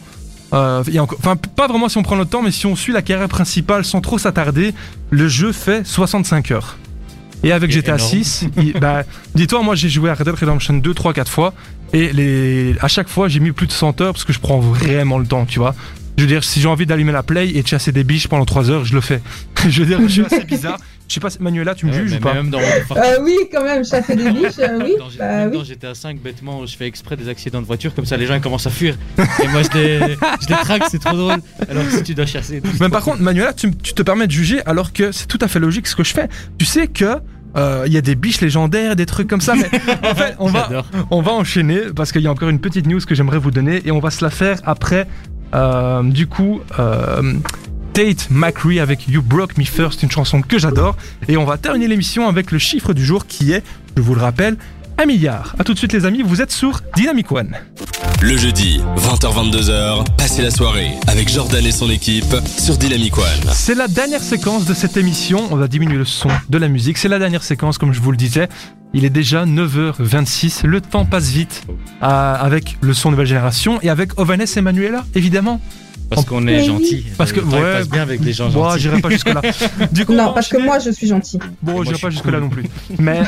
euh, a encore- enfin pas vraiment si on prend notre temps, mais si on suit la carrière principale sans trop s'attarder, le jeu fait 65 heures. Et avec GTA énorme. 6, il- bah, dis-toi, moi j'ai joué à Red Dead Redemption 2, 3, 4 fois, et les, à chaque fois j'ai mis plus de 100 heures parce que je prends vraiment le temps, tu vois. Je veux dire, si j'ai envie d'allumer la play et de chasser des biches pendant 3 heures, je le fais. je veux dire, je suis assez bizarre. Je sais pas, Manuela, tu me Ouais, juges mais- ou pas mais Même dans, Euh, oui, quand même, chasser des biches, euh, oui. dans, Bah même oui. dans GTA 5, bêtement, je fais exprès des accidents de voiture, comme ça les gens ils commencent à fuir. Et moi je les, je les traque, c'est trop drôle. Alors que si tu dois chasser. Mais par contre, Manuela, tu, tu te permets de juger alors que c'est tout à fait logique ce que je fais. Tu sais que euh, il y a des biches légendaires, des trucs comme ça, mais en fait, on va, on va enchaîner parce qu'il y a encore une petite news que j'aimerais vous donner et on va se la faire après. Euh, du coup, euh, Tate McRae avec You Broke Me First, une chanson que j'adore. Et on va terminer l'émission avec le chiffre du jour qui est, je vous le rappelle, un milliard. A tout de suite les amis, vous êtes sur Dynamic One. Le jeudi, 20h-22h, passez la soirée avec Jordan et son équipe sur Dynamic One. C'est la dernière séquence de cette émission. On va diminuer le son de la musique. C'est la dernière séquence, comme je vous le disais. Il est déjà 9h26. Le temps passe vite euh, avec le son nouvelle génération et avec Ovanes et Manuela, évidemment. Parce qu'on est Oui. gentil. Parce que, Le temps, il ouais, passe bien avec les gens Moi, gentils. j'irai pas jusque-là. Du coup, on Non, parce que moi, je suis gentil. Bon, Moi, j'irai pas suis jusque-là cool. non plus. Mais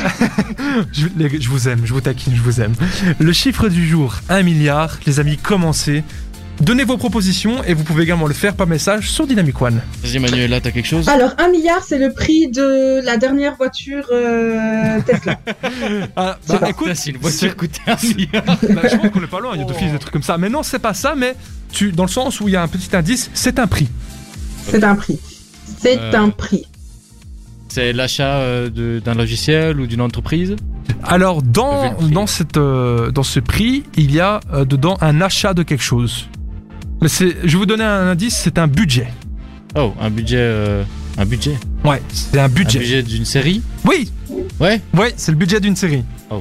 je, les- je vous aime, je vous taquine, je vous aime. Le chiffre du jour, 1 milliard. Les amis, commencez. Donnez vos propositions et vous pouvez également le faire par message sur Dynamic One. Vas-y Manuela, t'as quelque chose? Alors, un milliard, c'est le prix de la dernière voiture euh, Tesla. Ah, pas- écoute, Là, si une voiture coûtait un milliard. Bah, je pense qu'on est pas loin, il y a des trucs comme ça. Mais non, c'est pas ça, mais tu, dans le sens où il y a un petit indice, c'est un prix. C'est un prix. C'est Euh, un prix. C'est l'achat euh, de- d'un logiciel ou d'une entreprise? Alors, dans, dans, cette, euh, dans ce prix, il y a euh, dedans un achat de quelque chose. Mais c'est, je vais vous donner un indice, c'est un budget. Oh, un budget. euh, un budget. Ouais, c'est un Un budget. budget d'une série Oui, Ouais. oui, c'est le budget d'une série. Oh.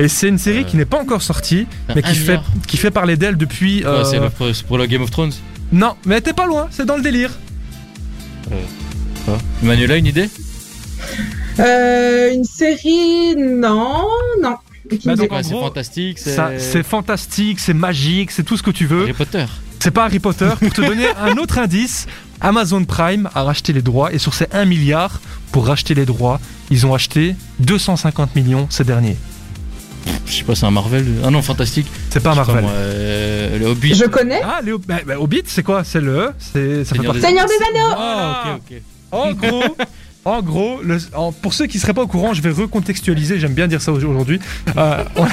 Et c'est une série Euh, qui n'est pas encore sortie, mais Un qui fait, milliard. qui fait parler d'elle depuis. Euh, c'est le- pour, c'est pour le Game of Thrones Non, mais t'es pas loin, c'est dans le délire. Quoi? Manuela, une idée? Euh, une série, non, non. Bah, idée. donc, en Ouais, C'est gros, fantastique, c'est. Ça, c'est fantastique, c'est magique, c'est tout ce que tu veux. Harry Potter. C'est pas Harry Potter. Pour te donner un autre indice, Amazon Prime a racheté les droits et sur ces 1 milliard pour racheter les droits, ils ont acheté 250 millions ces derniers. Je sais pas, c'est un Marvel. Ah non, fantastique. C'est pas sais Marvel. moi, euh, le Hobbit. Je connais. Ah, les, bah, bah, Hobbit, c'est quoi? C'est le. C'est, ça fait Seigneur des- Seigneur des Anneaux. Ah, ok, ok. En gros. En gros, le- en- pour ceux qui seraient pas au courant, je vais recontextualiser, j'aime bien dire ça aujourd'hui. Euh, on,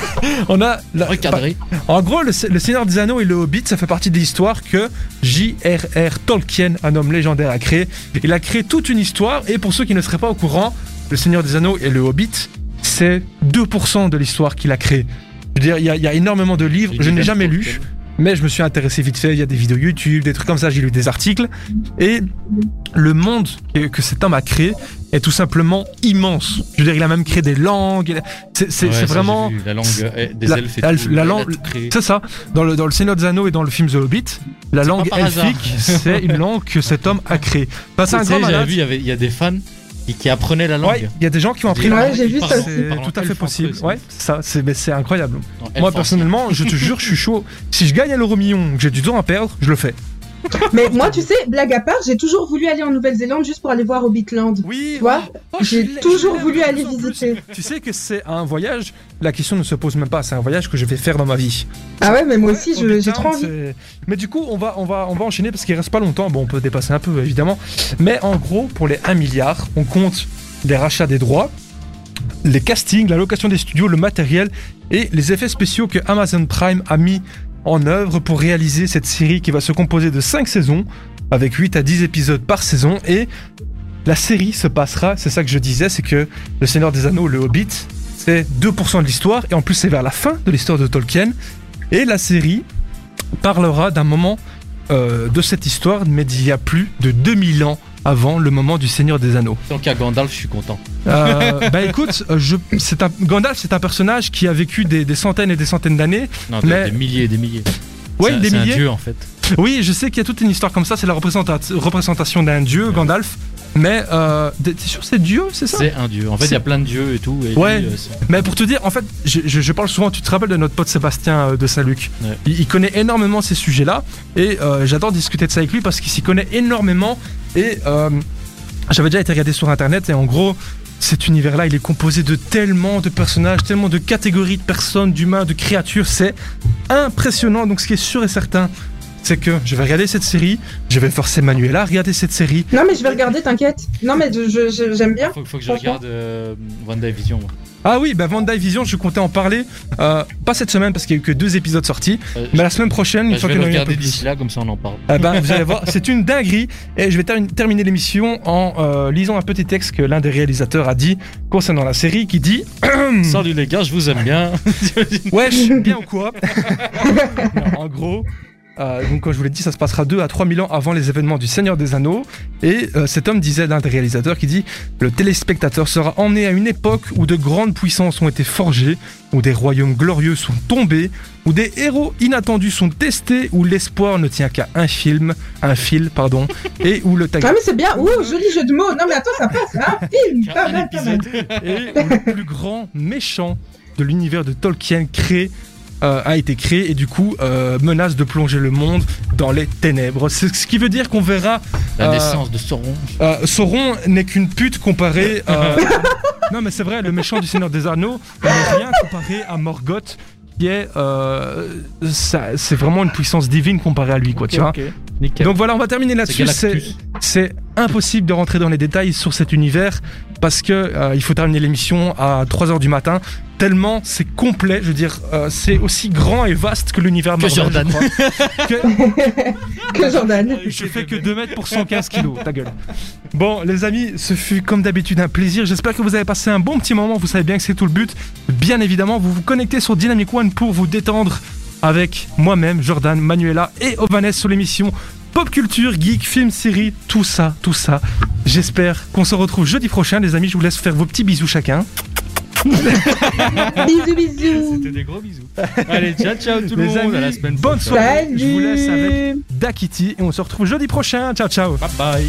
on a la- Recadré. En gros, le, le Seigneur des Anneaux et le Hobbit, ça fait partie de l'histoire que J.R.R. Tolkien, un homme légendaire, a créé. Il a créé toute une histoire, et pour ceux qui ne seraient pas au courant, le Seigneur des Anneaux et le Hobbit, c'est 2% de l'histoire qu'il a créée. Je veux dire, il y, a- il y a énormément de livres, je n'ai jamais lu, mais je me suis intéressé vite fait. Il y a des vidéos YouTube, des trucs comme ça, j'ai lu des articles. Et le monde que, cet homme a créé est tout simplement immense. Je veux dire, il a même créé des langues. C'est Ouais, vraiment. La langue euh, des La- elfes et tout, la. C'est ça. Dans le, dans le Seigneur des Anneaux et dans le film The Hobbit, la langue elfique, c'est une langue que cet homme a créée. Bah, c'est un grand malade. vu, il y avait- il y a des fans qui, qui apprenaient la langue. Ouais, il y a des gens qui ont appris la Ouais, langue. j'ai vu ça. C'est tout à fait possible. c'est- Ouais, ça, c'est mais c'est incroyable. Moi personnellement, je te jure, je suis chaud. Si je gagne à l'euro million, que j'ai du temps à perdre, je le fais. Mais moi, tu sais, blague à part, j'ai toujours voulu aller en Nouvelle-Zélande juste pour aller voir Hobbitland. Oui. Tu vois J'ai toujours voulu aller visiter. Tu sais que c'est un voyage. La question ne se pose même pas. C'est un voyage que je vais faire dans ma vie. Ah ouais, mais moi aussi, j'ai trop envie. Mais du coup, on va, on va, on va enchaîner parce qu'il reste pas longtemps. Bon, on peut dépasser un peu évidemment. Mais en gros, pour les 1 milliard, on compte les rachats des droits, les castings, la location des studios, le matériel et les effets spéciaux que Amazon Prime a mis en œuvre pour réaliser cette série qui va se composer de 5 saisons avec 8 à 10 épisodes par saison et la série se passera, c'est ça que je disais, c'est que Le Seigneur des Anneaux, le Hobbit, c'est 2% de l'histoire et en plus c'est vers la fin de l'histoire de Tolkien et la série parlera d'un moment euh, de cette histoire mais d'il y a plus de 2000 ans avant le moment du Seigneur des Anneaux. Tant qu'à Gandalf, je suis content. Euh, bah écoute, euh, je, c'est un, Gandalf c'est un personnage qui a vécu des, des centaines et des centaines d'années. Non, des- Mais- des milliers et des milliers. Un- des c'est un milliers. dieu en fait. Oui, je sais qu'il y a toute une histoire comme ça, c'est la représenta- représentation d'un dieu, Gandalf. Mais euh, t'es sûr c'est Dieu, c'est ça? C'est un dieu. En fait, il y a plein de dieux et tout. Et Ouais. lui, euh, Mais pour te dire, en fait, je, je- je parle souvent, tu te rappelles de notre pote Sébastien euh, de Saint-Luc? Ouais. il, il connaît énormément ces sujets-là et euh, j'adore discuter de ça avec lui parce qu'il s'y connaît énormément et euh, j'avais déjà été regardé sur internet et en gros, cet univers-là, il est composé de tellement de personnages, tellement de catégories de personnes, d'humains, de créatures, c'est impressionnant. Donc ce qui est sûr et certain, c'est que je vais regarder cette série, je vais forcer Manuela à regarder cette série. Non, mais je vais regarder, t'inquiète. Non, mais j'aime bien. Faut, faut que je regarde euh, WandaVision. moi. Ah oui, bah Vision, je comptais en parler, euh, pas cette semaine parce qu'il y a eu que deux épisodes sortis, Euh, mais la semaine prochaine, une bah, je fois peu regarder d'ici là, comme ça on en parle. Eh ben, vous allez voir, c'est une dinguerie. Et je vais ter- terminer l'émission en euh, lisant un petit texte que l'un des réalisateurs a dit concernant la série, qui dit Salut les gars, je vous aime bien. Wesh, bien ou quoi? Non, En gros, euh, donc comme je vous l'ai dit, ça se passera 2 à 3 000 ans avant les événements du Seigneur des Anneaux. Et euh, cet homme disait, l'un des réalisateurs, qui dit Le téléspectateur sera emmené à une époque où de grandes puissances ont été forgées, où des royaumes glorieux sont tombés, où des héros inattendus sont testés, où l'espoir ne tient qu'à un film, un fil, pardon, et où le tag Ah, mais c'est bien. Ouh, joli jeu de mots. Non, mais attends, ça passe. Un film. Pas mal, pas mal. épisode. et où le plus grand méchant de l'univers de Tolkien créé euh, a été créé et du coup euh, menace de plonger le monde dans les ténèbres. C'est ce qui veut dire qu'on verra La Euh, naissance de Sauron. euh, Sauron n'est qu'une pute comparé. euh, non mais c'est vrai, le méchant du Seigneur des Anneaux n'est rien comparé à Morgoth qui est euh, ça- c'est vraiment une puissance divine comparée à lui quoi, tu vois. Ok, Nickel. Donc voilà, on va terminer c'est là-dessus. C'est impossible de rentrer dans les détails sur cet univers parce que euh, il faut terminer l'émission à 3h du matin tellement c'est complet, je veux dire euh, c'est aussi grand et vaste que l'univers Que Marvel, Jordan. je crois. Que- Que Jordan. je fais que 2 mètres pour 115 kilos, ta gueule. Bon, les amis, ce fut comme d'habitude un plaisir. J'espère que vous avez passé un bon petit moment. Vous savez bien que c'est tout le but. Bien évidemment, vous vous connectez sur Dynamic One pour vous détendre avec moi-même, Jordan, Manuela et Ovanes sur l'émission Pop culture, geek, film, série, tout ça, tout ça. J'espère qu'on se retrouve jeudi prochain, les amis. Je vous laisse faire vos petits bisous chacun. Bisous, bisous. C'était des gros bisous. Allez, ciao, ciao tout le Les monde. amis, à la semaine bonne prochaine. soirée. Je vous laisse avec. Dakiti et on se retrouve jeudi prochain. Ciao, ciao. Bye bye.